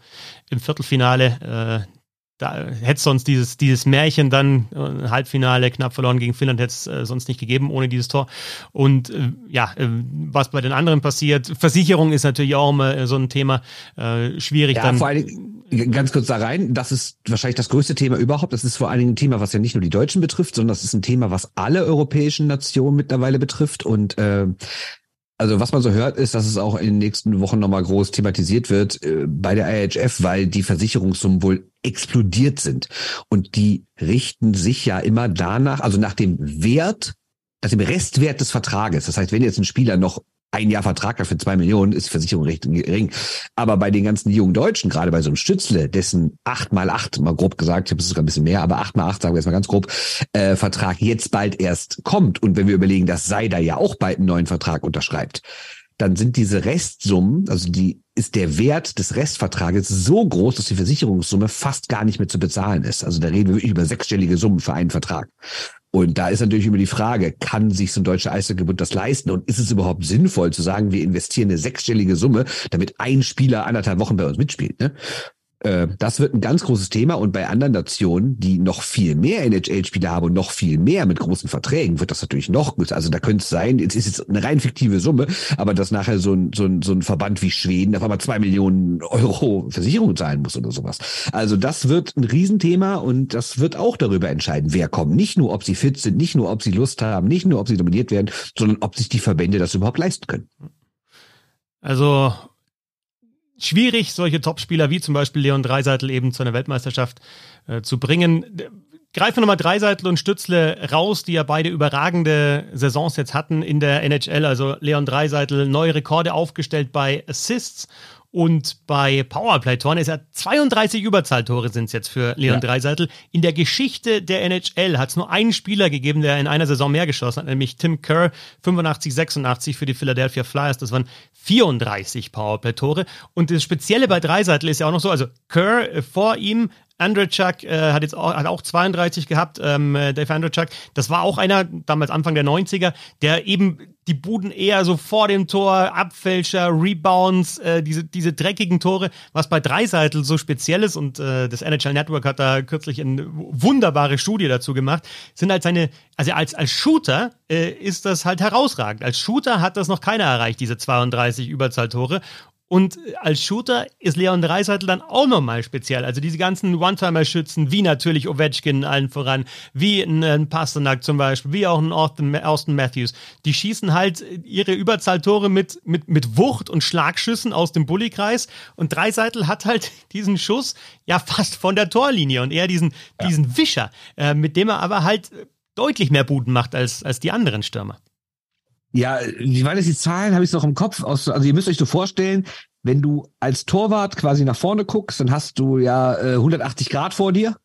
im Viertelfinale. Äh, da hätte sonst dieses, dieses Märchen dann äh, Halbfinale knapp verloren gegen Finnland hätte es äh, sonst nicht gegeben ohne dieses Tor. Und äh, ja, äh, was bei den anderen passiert, Versicherung ist natürlich auch immer äh, so ein Thema, äh, schwierig ja, dann. Vor allen Dingen, ganz kurz da rein, das ist wahrscheinlich das größte Thema überhaupt. Das ist vor allen Dingen ein Thema, was ja nicht nur die Deutschen betrifft, sondern das ist ein Thema, was alle europäischen Nationen mittlerweile betrifft. Und äh, also was man so hört, ist, dass es auch in den nächsten Wochen nochmal groß thematisiert wird äh, bei der IHF, weil die Versicherungssummen wohl explodiert sind. Und die richten sich ja immer danach, also nach dem Wert, nach dem Restwert des Vertrages. Das heißt, wenn jetzt ein Spieler noch ein Jahr Vertrag dafür zwei Millionen, ist Versicherung recht gering. Aber bei den ganzen jungen Deutschen, gerade bei so einem Stützle, dessen acht mal acht, mal grob gesagt, ich habe es sogar ein bisschen mehr, aber acht mal acht, sagen wir jetzt mal ganz grob, äh, Vertrag jetzt bald erst kommt. Und wenn wir überlegen, dass Seider ja auch bald einen neuen Vertrag unterschreibt, dann sind diese Restsummen, also die ist der Wert des Restvertrages so groß, dass die Versicherungssumme fast gar nicht mehr zu bezahlen ist. Also da reden wir wirklich über sechsstellige Summen für einen Vertrag. Und da ist natürlich immer die Frage, kann sich so ein deutscher Eishockeybund das leisten? Und ist es überhaupt sinnvoll zu sagen, wir investieren eine sechsstellige Summe, damit ein Spieler anderthalb Wochen bei uns mitspielt? Ne? Äh, das wird ein ganz großes Thema und bei anderen Nationen, die noch viel mehr NHL-Spieler haben und noch viel mehr mit großen Verträgen, wird das natürlich noch gut. Also da könnte es sein, es ist jetzt eine rein fiktive Summe, aber dass nachher so ein, so ein, so ein Verband wie Schweden auf einmal zwei Millionen Euro Versicherung zahlen muss oder sowas. Also das wird ein Riesenthema und das wird auch darüber entscheiden, wer kommt. Nicht nur, ob sie fit sind, nicht nur, ob sie Lust haben, nicht nur, ob sie dominiert werden, sondern ob sich die Verbände das überhaupt leisten können. Also schwierig, solche Topspieler wie zum Beispiel Leon Dreiseitel eben zu einer Weltmeisterschaft äh, zu bringen. Greifen nochmal Dreiseitel und Stützle raus, die ja beide überragende Saisons jetzt hatten in der NHL. Also Leon Dreiseitel neue Rekorde aufgestellt bei Assists und bei Powerplay-Toren ist er 32 Überzahltore sind es jetzt für Leon ja. Dreiseitel. In der Geschichte der NHL hat es nur einen Spieler gegeben, der in einer Saison mehr geschossen hat, nämlich Tim Kerr, 85, 86 für die Philadelphia Flyers. Das waren 34 Powerplay-Tore. Und das Spezielle bei Dreiseitel ist ja auch noch so, also Kerr äh, vor ihm Andrzejczak äh, hat jetzt auch, hat auch 32 gehabt, ähm, äh, Dave Andrzejczak. Das war auch einer, damals Anfang der 90er, der eben die Buden eher so vor dem Tor, Abfälscher, Rebounds, äh, diese, diese dreckigen Tore, was bei Dreiseitel so speziell ist und äh, das NHL Network hat da kürzlich eine wunderbare Studie dazu gemacht, sind halt seine, also als, als Shooter äh, ist das halt herausragend. Als Shooter hat das noch keiner erreicht, diese 32 Überzahltore und als Shooter ist Leon Dreiseitel dann auch nochmal speziell. Also diese ganzen One-Timer-Schützen, wie natürlich Ovechkin allen voran, wie ein, ein Pasternak zum Beispiel, wie auch ein Austin, Matthews, die schießen halt ihre Überzahltore mit, mit, mit Wucht und Schlagschüssen aus dem Bullykreis. Und Dreiseitel hat halt [laughs] diesen Schuss ja fast von der Torlinie und eher diesen, ja. diesen Wischer, äh, mit dem er aber halt deutlich mehr Buden macht als, als die anderen Stürmer. Ja, wie waren das die Zahlen? Habe ich noch im Kopf. Aus, also ihr müsst euch so vorstellen, wenn du als Torwart quasi nach vorne guckst, dann hast du ja äh, 180 Grad vor dir.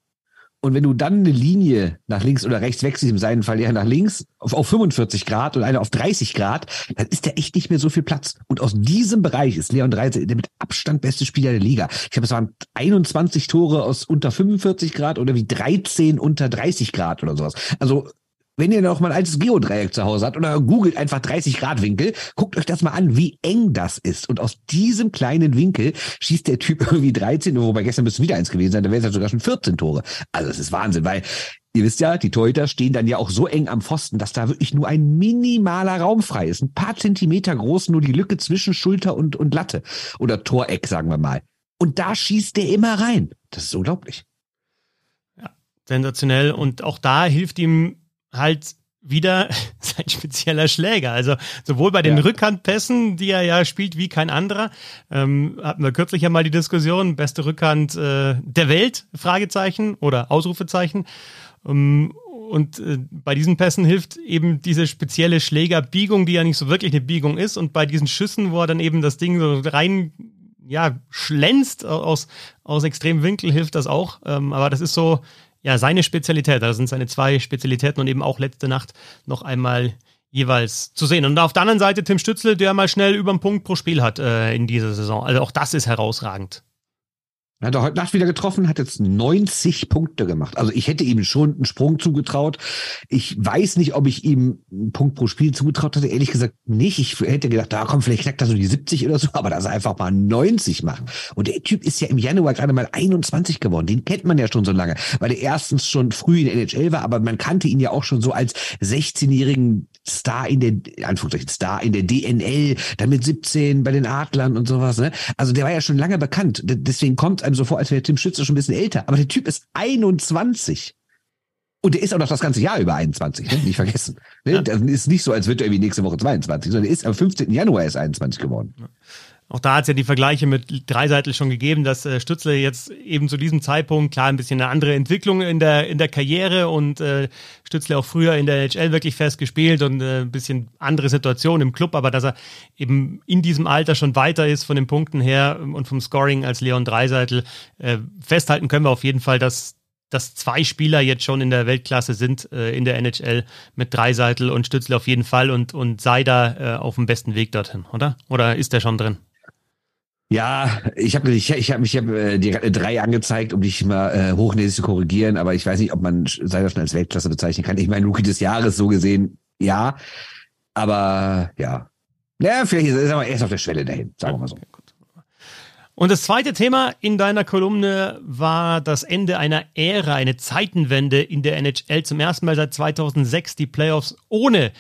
Und wenn du dann eine Linie nach links oder rechts wechselst, im seinen Fall ja nach links, auf, auf 45 Grad und eine auf 30 Grad, dann ist da echt nicht mehr so viel Platz. Und aus diesem Bereich ist Leon Dreise der mit Abstand beste Spieler der Liga. Ich glaube, es waren 21 Tore aus unter 45 Grad oder wie 13 unter 30 Grad oder sowas. Also wenn ihr noch mal ein altes Geodreieck zu Hause habt oder googelt einfach 30 Grad Winkel, guckt euch das mal an, wie eng das ist. Und aus diesem kleinen Winkel schießt der Typ [laughs] irgendwie 13, wobei gestern müsste wieder eins gewesen sein, da wäre es ja sogar schon 14 Tore. Also das ist Wahnsinn, weil Ihr wisst ja, die Torhüter stehen dann ja auch so eng am Pfosten, dass da wirklich nur ein minimaler Raum frei ist. Ein paar Zentimeter groß, nur die Lücke zwischen Schulter und, und Latte. Oder Toreck, sagen wir mal. Und da schießt der immer rein. Das ist unglaublich. Ja, sensationell. Und auch da hilft ihm halt wieder [laughs] sein spezieller Schläger. Also sowohl bei den ja. Rückhandpässen, die er ja spielt wie kein anderer, ähm, hatten wir kürzlich ja mal die Diskussion, beste Rückhand äh, der Welt, Fragezeichen oder Ausrufezeichen. Ähm, und äh, bei diesen Pässen hilft eben diese spezielle Schlägerbiegung, die ja nicht so wirklich eine Biegung ist. Und bei diesen Schüssen, wo er dann eben das Ding so rein ja, schlänzt aus, aus extremem Winkel, hilft das auch. Ähm, aber das ist so, ja, seine Spezialität. Das sind seine zwei Spezialitäten und eben auch letzte Nacht noch einmal jeweils zu sehen. Und auf der anderen Seite Tim Stützle, der mal schnell über einen Punkt pro Spiel hat äh, in dieser Saison. Also auch das ist herausragend. Hat er heute Nacht wieder getroffen, hat jetzt 90 Punkte gemacht. Also ich hätte ihm schon einen Sprung zugetraut. Ich weiß nicht, ob ich ihm einen Punkt pro Spiel zugetraut hatte. Ehrlich gesagt nicht. Ich hätte gedacht, da komm, vielleicht knackt er so die 70 oder so, [laughs] aber dass er einfach mal 90 macht. Und der Typ ist ja im Januar gerade mal 21 geworden. Den kennt man ja schon so lange, weil er erstens schon früh in der NHL war, aber man kannte ihn ja auch schon so als 16-jährigen Star in der, Anführungszeichen, Star in der DNL, dann mit 17 bei den Adlern und sowas. Ne? Also der war ja schon lange bekannt. Deswegen kommt einem so vor, als wäre Tim Schütze schon ein bisschen älter. Aber der Typ ist 21. Und der ist auch noch das ganze Jahr über 21, ne? nicht vergessen. Ne? Das ist nicht so, als wird er irgendwie nächste Woche 22, sondern er ist am 15. Januar erst 21 geworden. Auch da hat es ja die Vergleiche mit Dreiseitel schon gegeben, dass äh, Stützle jetzt eben zu diesem Zeitpunkt, klar, ein bisschen eine andere Entwicklung in der, in der Karriere und äh, Stützle auch früher in der NHL wirklich fest gespielt und äh, ein bisschen andere Situation im Club, aber dass er eben in diesem Alter schon weiter ist von den Punkten her und vom Scoring als Leon Dreiseitel. Äh, festhalten können wir auf jeden Fall, dass dass zwei Spieler jetzt schon in der Weltklasse sind äh, in der NHL mit Dreiseitel und Stützle auf jeden Fall und, und sei da äh, auf dem besten Weg dorthin, oder? Oder ist der schon drin? Ja, ich habe ich, ich hab, ich hab, äh, die drei angezeigt, um dich mal äh, hochnäsig zu korrigieren, aber ich weiß nicht, ob man Seider schon als Weltklasse bezeichnen kann. Ich meine, Rookie des Jahres so gesehen, ja. Aber ja. Ja, vielleicht ist er erst auf der Schwelle dahin, sagen wir mal so. Und das zweite Thema in deiner Kolumne war das Ende einer Ära, eine Zeitenwende in der NHL. Zum ersten Mal seit 2006 die Playoffs ohne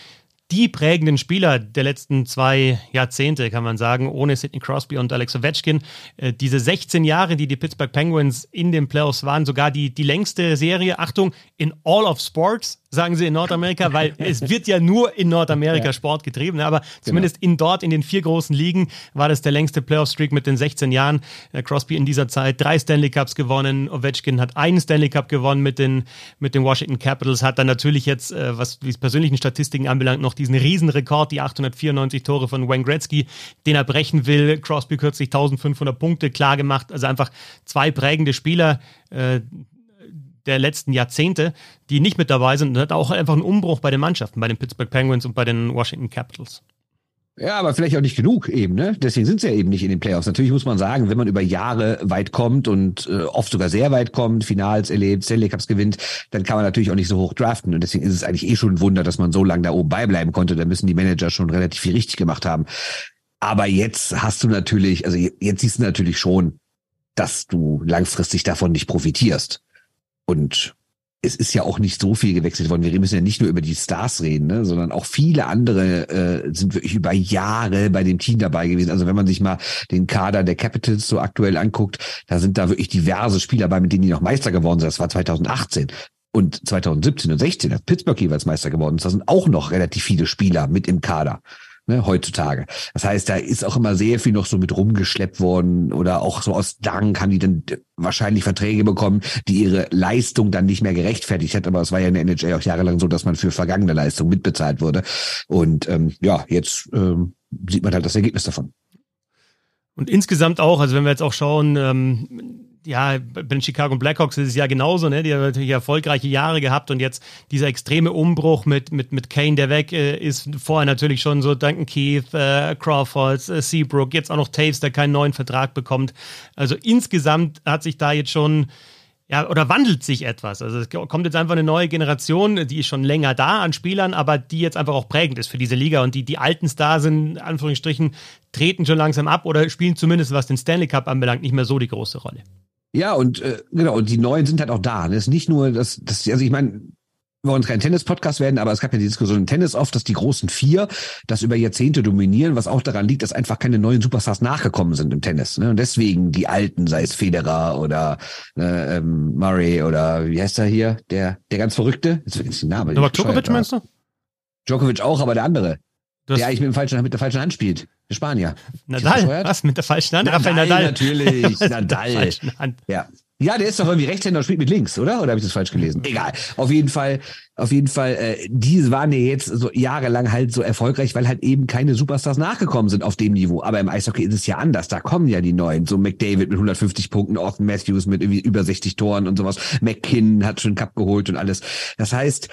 die prägenden Spieler der letzten zwei Jahrzehnte, kann man sagen, ohne Sidney Crosby und Alex Ovechkin. Äh, diese 16 Jahre, die die Pittsburgh Penguins in den Playoffs waren, sogar die, die längste Serie, Achtung, in All of Sports sagen sie in Nordamerika, weil [laughs] es wird ja nur in Nordamerika ja. Sport getrieben, aber genau. zumindest in dort, in den vier großen Ligen, war das der längste Playoff-Streak mit den 16 Jahren. Äh, Crosby in dieser Zeit drei Stanley Cups gewonnen, Ovechkin hat einen Stanley Cup gewonnen mit den, mit den Washington Capitals, hat dann natürlich jetzt, äh, was die persönlichen Statistiken anbelangt, noch diesen Riesenrekord, die 894 Tore von Wayne Gretzky, den er brechen will. Crosby kürzlich 1500 Punkte klar gemacht, also einfach zwei prägende Spieler, äh, der letzten Jahrzehnte, die nicht mit dabei sind. Und hat auch einfach einen Umbruch bei den Mannschaften, bei den Pittsburgh Penguins und bei den Washington Capitals. Ja, aber vielleicht auch nicht genug eben, ne? Deswegen sind sie ja eben nicht in den Playoffs. Natürlich muss man sagen, wenn man über Jahre weit kommt und äh, oft sogar sehr weit kommt, Finals erlebt, Stanley Cups gewinnt, dann kann man natürlich auch nicht so hoch draften. Und deswegen ist es eigentlich eh schon ein Wunder, dass man so lange da oben beibleiben konnte. Da müssen die Manager schon relativ viel richtig gemacht haben. Aber jetzt hast du natürlich, also jetzt siehst du natürlich schon, dass du langfristig davon nicht profitierst. Und es ist ja auch nicht so viel gewechselt worden. Wir müssen ja nicht nur über die Stars reden, ne, sondern auch viele andere äh, sind wirklich über Jahre bei dem Team dabei gewesen. Also wenn man sich mal den Kader der Capitals so aktuell anguckt, da sind da wirklich diverse Spieler bei, mit denen die noch Meister geworden sind. Das war 2018 und 2017 und 16, als Pittsburgh jeweils Meister geworden ist. Da sind auch noch relativ viele Spieler mit im Kader ne, heutzutage. Das heißt, da ist auch immer sehr viel noch so mit rumgeschleppt worden oder auch so aus Dank haben die dann wahrscheinlich Verträge bekommen, die ihre Leistung dann nicht mehr gerechtfertigt hat. Aber es war ja in der NHL auch jahrelang so, dass man für vergangene Leistung mitbezahlt wurde. Und ähm, ja, jetzt ähm, sieht man halt das Ergebnis davon. Und insgesamt auch, also wenn wir jetzt auch schauen, ähm, ja, bei den Chicago Blackhawks ist es ja genauso, ne? Die haben natürlich erfolgreiche Jahre gehabt und jetzt dieser extreme Umbruch mit, mit, mit Kane, der weg äh, ist, vorher natürlich schon so Duncan Keith, äh, Crawford, äh, Seabrook, jetzt auch noch Taves, der keinen neuen Vertrag bekommt. Also insgesamt hat sich da jetzt schon ja, oder wandelt sich etwas. Also es kommt jetzt einfach eine neue Generation, die ist schon länger da an Spielern, aber die jetzt einfach auch prägend ist für diese Liga. Und die, die alten Stars in Anführungsstrichen treten schon langsam ab oder spielen zumindest, was den Stanley Cup anbelangt, nicht mehr so die große Rolle. Ja, und äh, genau, und die neuen sind halt auch da. Das ist nicht nur, dass, dass also ich meine, wir wollen kein Tennis-Podcast werden, aber es gab ja die Diskussion im Tennis oft, dass die großen vier das über Jahrzehnte dominieren, was auch daran liegt, dass einfach keine neuen Superstars nachgekommen sind im Tennis. Ne? Und deswegen die alten, sei es Federer oder äh, ähm, Murray oder wie heißt er hier, der der ganz Verrückte? Jetzt ist der Name. Aber Djokovic meinst du? Djokovic auch, aber der andere. Das der eigentlich mit, dem falschen, mit der falschen Hand spielt. Der Spanier. Nadal? Was? Mit der falschen Hand? Nadal, Nadal. natürlich. [laughs] Nadal. Ja. Ja, der ist doch irgendwie Rechtshänder und spielt mit links, oder? Oder habe ich das falsch gelesen? Egal. Auf jeden Fall, auf jeden Fall, äh, die waren ja jetzt so jahrelang halt so erfolgreich, weil halt eben keine Superstars nachgekommen sind auf dem Niveau. Aber im Eishockey ist es ja anders. Da kommen ja die neuen. So McDavid mit 150 Punkten, Austin Matthews mit irgendwie über 60 Toren und sowas. McKinnon hat schon Cup geholt und alles. Das heißt,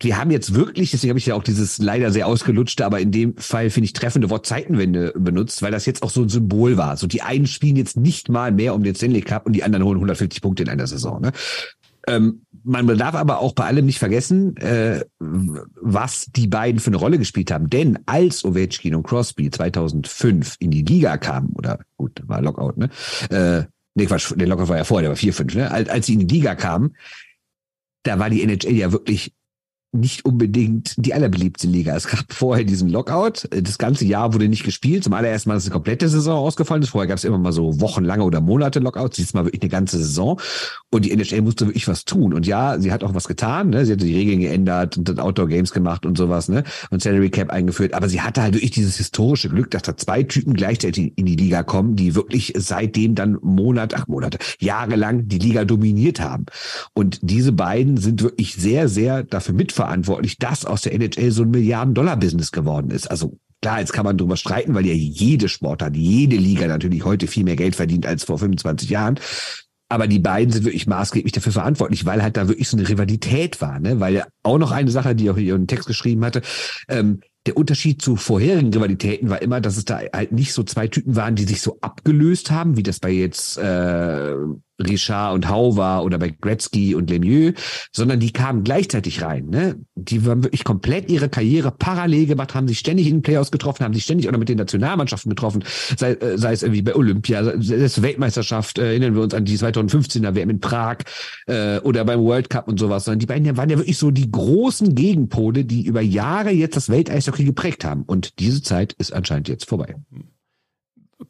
wir haben jetzt wirklich, deswegen habe ich ja auch dieses leider sehr ausgelutschte, aber in dem Fall finde ich treffende Wort Zeitenwende benutzt, weil das jetzt auch so ein Symbol war. So die einen spielen jetzt nicht mal mehr um den Stanley Cup und die anderen holen 150 Punkte in einer Saison. Ne? Ähm, man darf aber auch bei allem nicht vergessen, äh, was die beiden für eine Rolle gespielt haben. Denn als Ovechkin und Crosby 2005 in die Liga kamen, oder gut, war Lockout, ne? Äh, nee, Quatsch, der Lockout war ja vorher, der war 4-5, ne? Als, als sie in die Liga kamen, da war die NHL ja wirklich nicht unbedingt die allerbeliebte Liga. Es gab vorher diesen Lockout. Das ganze Jahr wurde nicht gespielt. Zum allerersten Mal ist eine komplette Saison ausgefallen. Vorher gab es immer mal so wochenlange oder Monate Lockouts. Diesmal wirklich eine ganze Saison. Und die NHL musste wirklich was tun. Und ja, sie hat auch was getan. Ne? Sie hatte die Regeln geändert und dann Outdoor Games gemacht und sowas. Ne? Und Salary Cap eingeführt. Aber sie hatte halt wirklich dieses historische Glück, dass da zwei Typen gleichzeitig in die Liga kommen, die wirklich seitdem dann Monat, ach Monate, jahrelang die Liga dominiert haben. Und diese beiden sind wirklich sehr, sehr dafür mitverantwortlich verantwortlich, dass aus der NHL so ein Milliarden-Dollar-Business geworden ist. Also klar, jetzt kann man drüber streiten, weil ja jede Sportart, jede Liga natürlich heute viel mehr Geld verdient als vor 25 Jahren. Aber die beiden sind wirklich maßgeblich dafür verantwortlich, weil halt da wirklich so eine Rivalität war, ne? Weil ja auch noch eine Sache, die auch hier einen Text geschrieben hatte, ähm, der Unterschied zu vorherigen Rivalitäten war immer, dass es da halt nicht so zwei Typen waren, die sich so abgelöst haben, wie das bei jetzt äh, Richard und Hau war oder bei Gretzky und Lemieux, sondern die kamen gleichzeitig rein. Ne? Die haben wirklich komplett ihre Karriere parallel gemacht, haben sich ständig in den Playoffs getroffen, haben sich ständig auch mit den Nationalmannschaften getroffen, sei, äh, sei es irgendwie bei Olympia, sei es Weltmeisterschaft, äh, erinnern wir uns an die 2015er WM in Prag äh, oder beim World Cup und sowas, sondern die beiden waren ja wirklich so die großen Gegenpole, die über Jahre jetzt das Welteishockey geprägt haben. Und diese Zeit ist anscheinend jetzt vorbei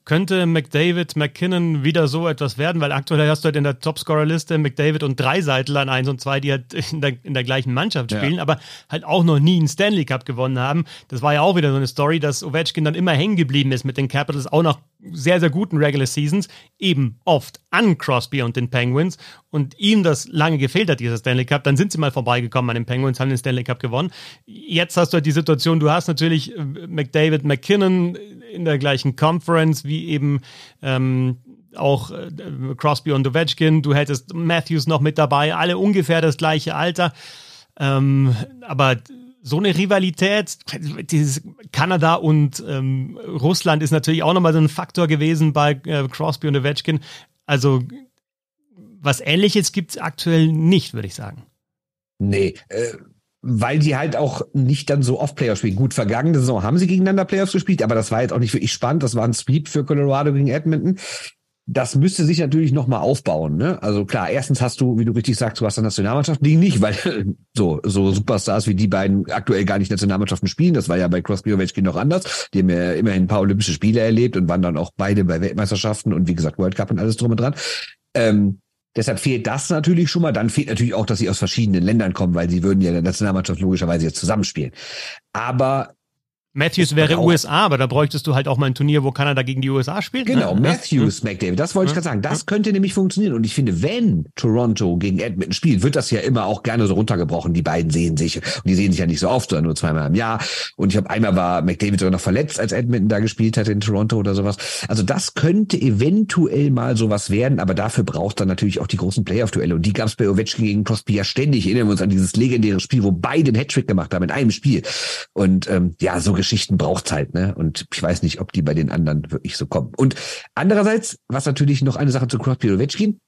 könnte McDavid, McKinnon wieder so etwas werden, weil aktuell hast du halt in der Topscorer-Liste McDavid und drei Seitler an 1 und 2, die halt in der, in der gleichen Mannschaft spielen, ja. aber halt auch noch nie einen Stanley Cup gewonnen haben. Das war ja auch wieder so eine Story, dass Ovechkin dann immer hängen geblieben ist mit den Capitals, auch nach sehr, sehr guten Regular Seasons, eben oft an Crosby und den Penguins und ihm das lange gefehlt hat, dieser Stanley Cup, dann sind sie mal vorbeigekommen an den Penguins, haben den Stanley Cup gewonnen. Jetzt hast du halt die Situation, du hast natürlich äh, McDavid, McKinnon in der gleichen Conference wie eben ähm, auch äh, Crosby und Ovechkin, du hättest Matthews noch mit dabei, alle ungefähr das gleiche Alter. Ähm, aber so eine Rivalität, dieses Kanada und ähm, Russland ist natürlich auch nochmal so ein Faktor gewesen bei äh, Crosby und Ovechkin. Also was ähnliches gibt es aktuell nicht, würde ich sagen. Nee, äh, weil die halt auch nicht dann so oft Playoffs spielen. Gut, vergangene Saison haben sie gegeneinander Playoffs gespielt, aber das war jetzt auch nicht wirklich spannend. Das war ein Sweep für Colorado gegen Edmonton das müsste sich natürlich nochmal aufbauen. Ne? Also klar, erstens hast du, wie du richtig sagst, du hast eine Nationalmannschaft, die nicht, weil [laughs] so so Superstars wie die beiden aktuell gar nicht Nationalmannschaften spielen. Das war ja bei Crosby Ovechkin noch anders. Die haben ja immerhin ein paar Olympische Spiele erlebt und waren dann auch beide bei Weltmeisterschaften und wie gesagt World Cup und alles drum und dran. Ähm, Deshalb fehlt das natürlich schon mal. Dann fehlt natürlich auch, dass sie aus verschiedenen Ländern kommen, weil sie würden ja in der Nationalmannschaft logischerweise jetzt zusammenspielen. Aber Matthews wäre USA, aber da bräuchtest du halt auch mal ein Turnier, wo Kanada gegen die USA spielt. Genau, ja, Matthews, ja. McDavid, das wollte ich gerade sagen. Das könnte nämlich funktionieren. Und ich finde, wenn Toronto gegen Edmonton spielt, wird das ja immer auch gerne so runtergebrochen. Die beiden sehen sich. Und die sehen sich ja nicht so oft, sondern nur zweimal im Jahr. Und ich habe einmal war McDavid sogar noch verletzt, als Edmonton da gespielt hat in Toronto oder sowas. Also das könnte eventuell mal sowas werden, aber dafür braucht dann natürlich auch die großen Playoff-Duelle. Und die gab es bei Ovechkin gegen Crosby ja ständig. Erinnern wir uns an dieses legendäre Spiel, wo beide einen Hattrick gemacht haben in einem Spiel. Und ähm, ja, so Geschichten braucht halt, ne? Und ich weiß nicht, ob die bei den anderen wirklich so kommen. Und andererseits, was natürlich noch eine Sache zu Crosby Ovechkin,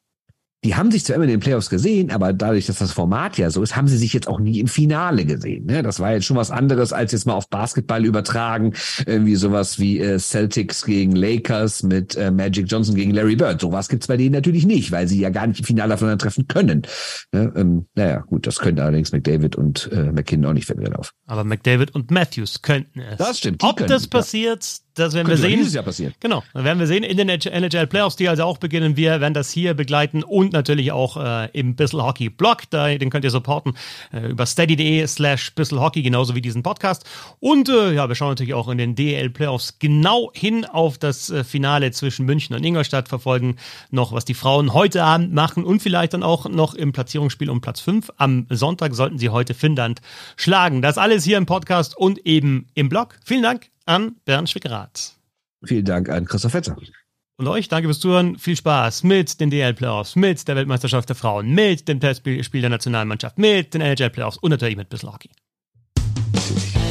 die haben sich zwar immer in den Playoffs gesehen, aber dadurch, dass das Format ja so ist, haben sie sich jetzt auch nie im Finale gesehen. Ne? Das war jetzt schon was anderes, als jetzt mal auf Basketball übertragen, irgendwie sowas wie äh, Celtics gegen Lakers mit äh, Magic Johnson gegen Larry Bird. Sowas gibt's bei denen natürlich nicht, weil sie ja gar nicht im Finale aufeinander treffen können. Ne? Ähm, naja, gut, das können allerdings McDavid und äh, McKinnon auch nicht, fällt mir auf. Aber McDavid und Matthews könnten es. Das stimmt. Ob das passiert, ja. Das werden Könnte wir sehen. Dieses Jahr passieren. Genau, das werden wir sehen in den NHL Playoffs, die also auch beginnen. Wir werden das hier begleiten und natürlich auch äh, im Bissel Hockey Blog. Da, den könnt ihr supporten äh, über steady.de slash Bissel Hockey, genauso wie diesen Podcast. Und äh, ja, wir schauen natürlich auch in den DL Playoffs genau hin auf das äh, Finale zwischen München und Ingolstadt, verfolgen noch, was die Frauen heute Abend machen und vielleicht dann auch noch im Platzierungsspiel um Platz 5. Am Sonntag sollten sie heute Finnland schlagen. Das alles hier im Podcast und eben im Blog. Vielen Dank an Bernd Schwickerath. Vielen Dank an Christoph Fetzer. Und euch danke fürs Zuhören. Viel Spaß mit den DL-Playoffs, mit der Weltmeisterschaft der Frauen, mit dem Testspiel der Nationalmannschaft, mit den NHL-Playoffs und natürlich mit Bissl Hockey. Natürlich.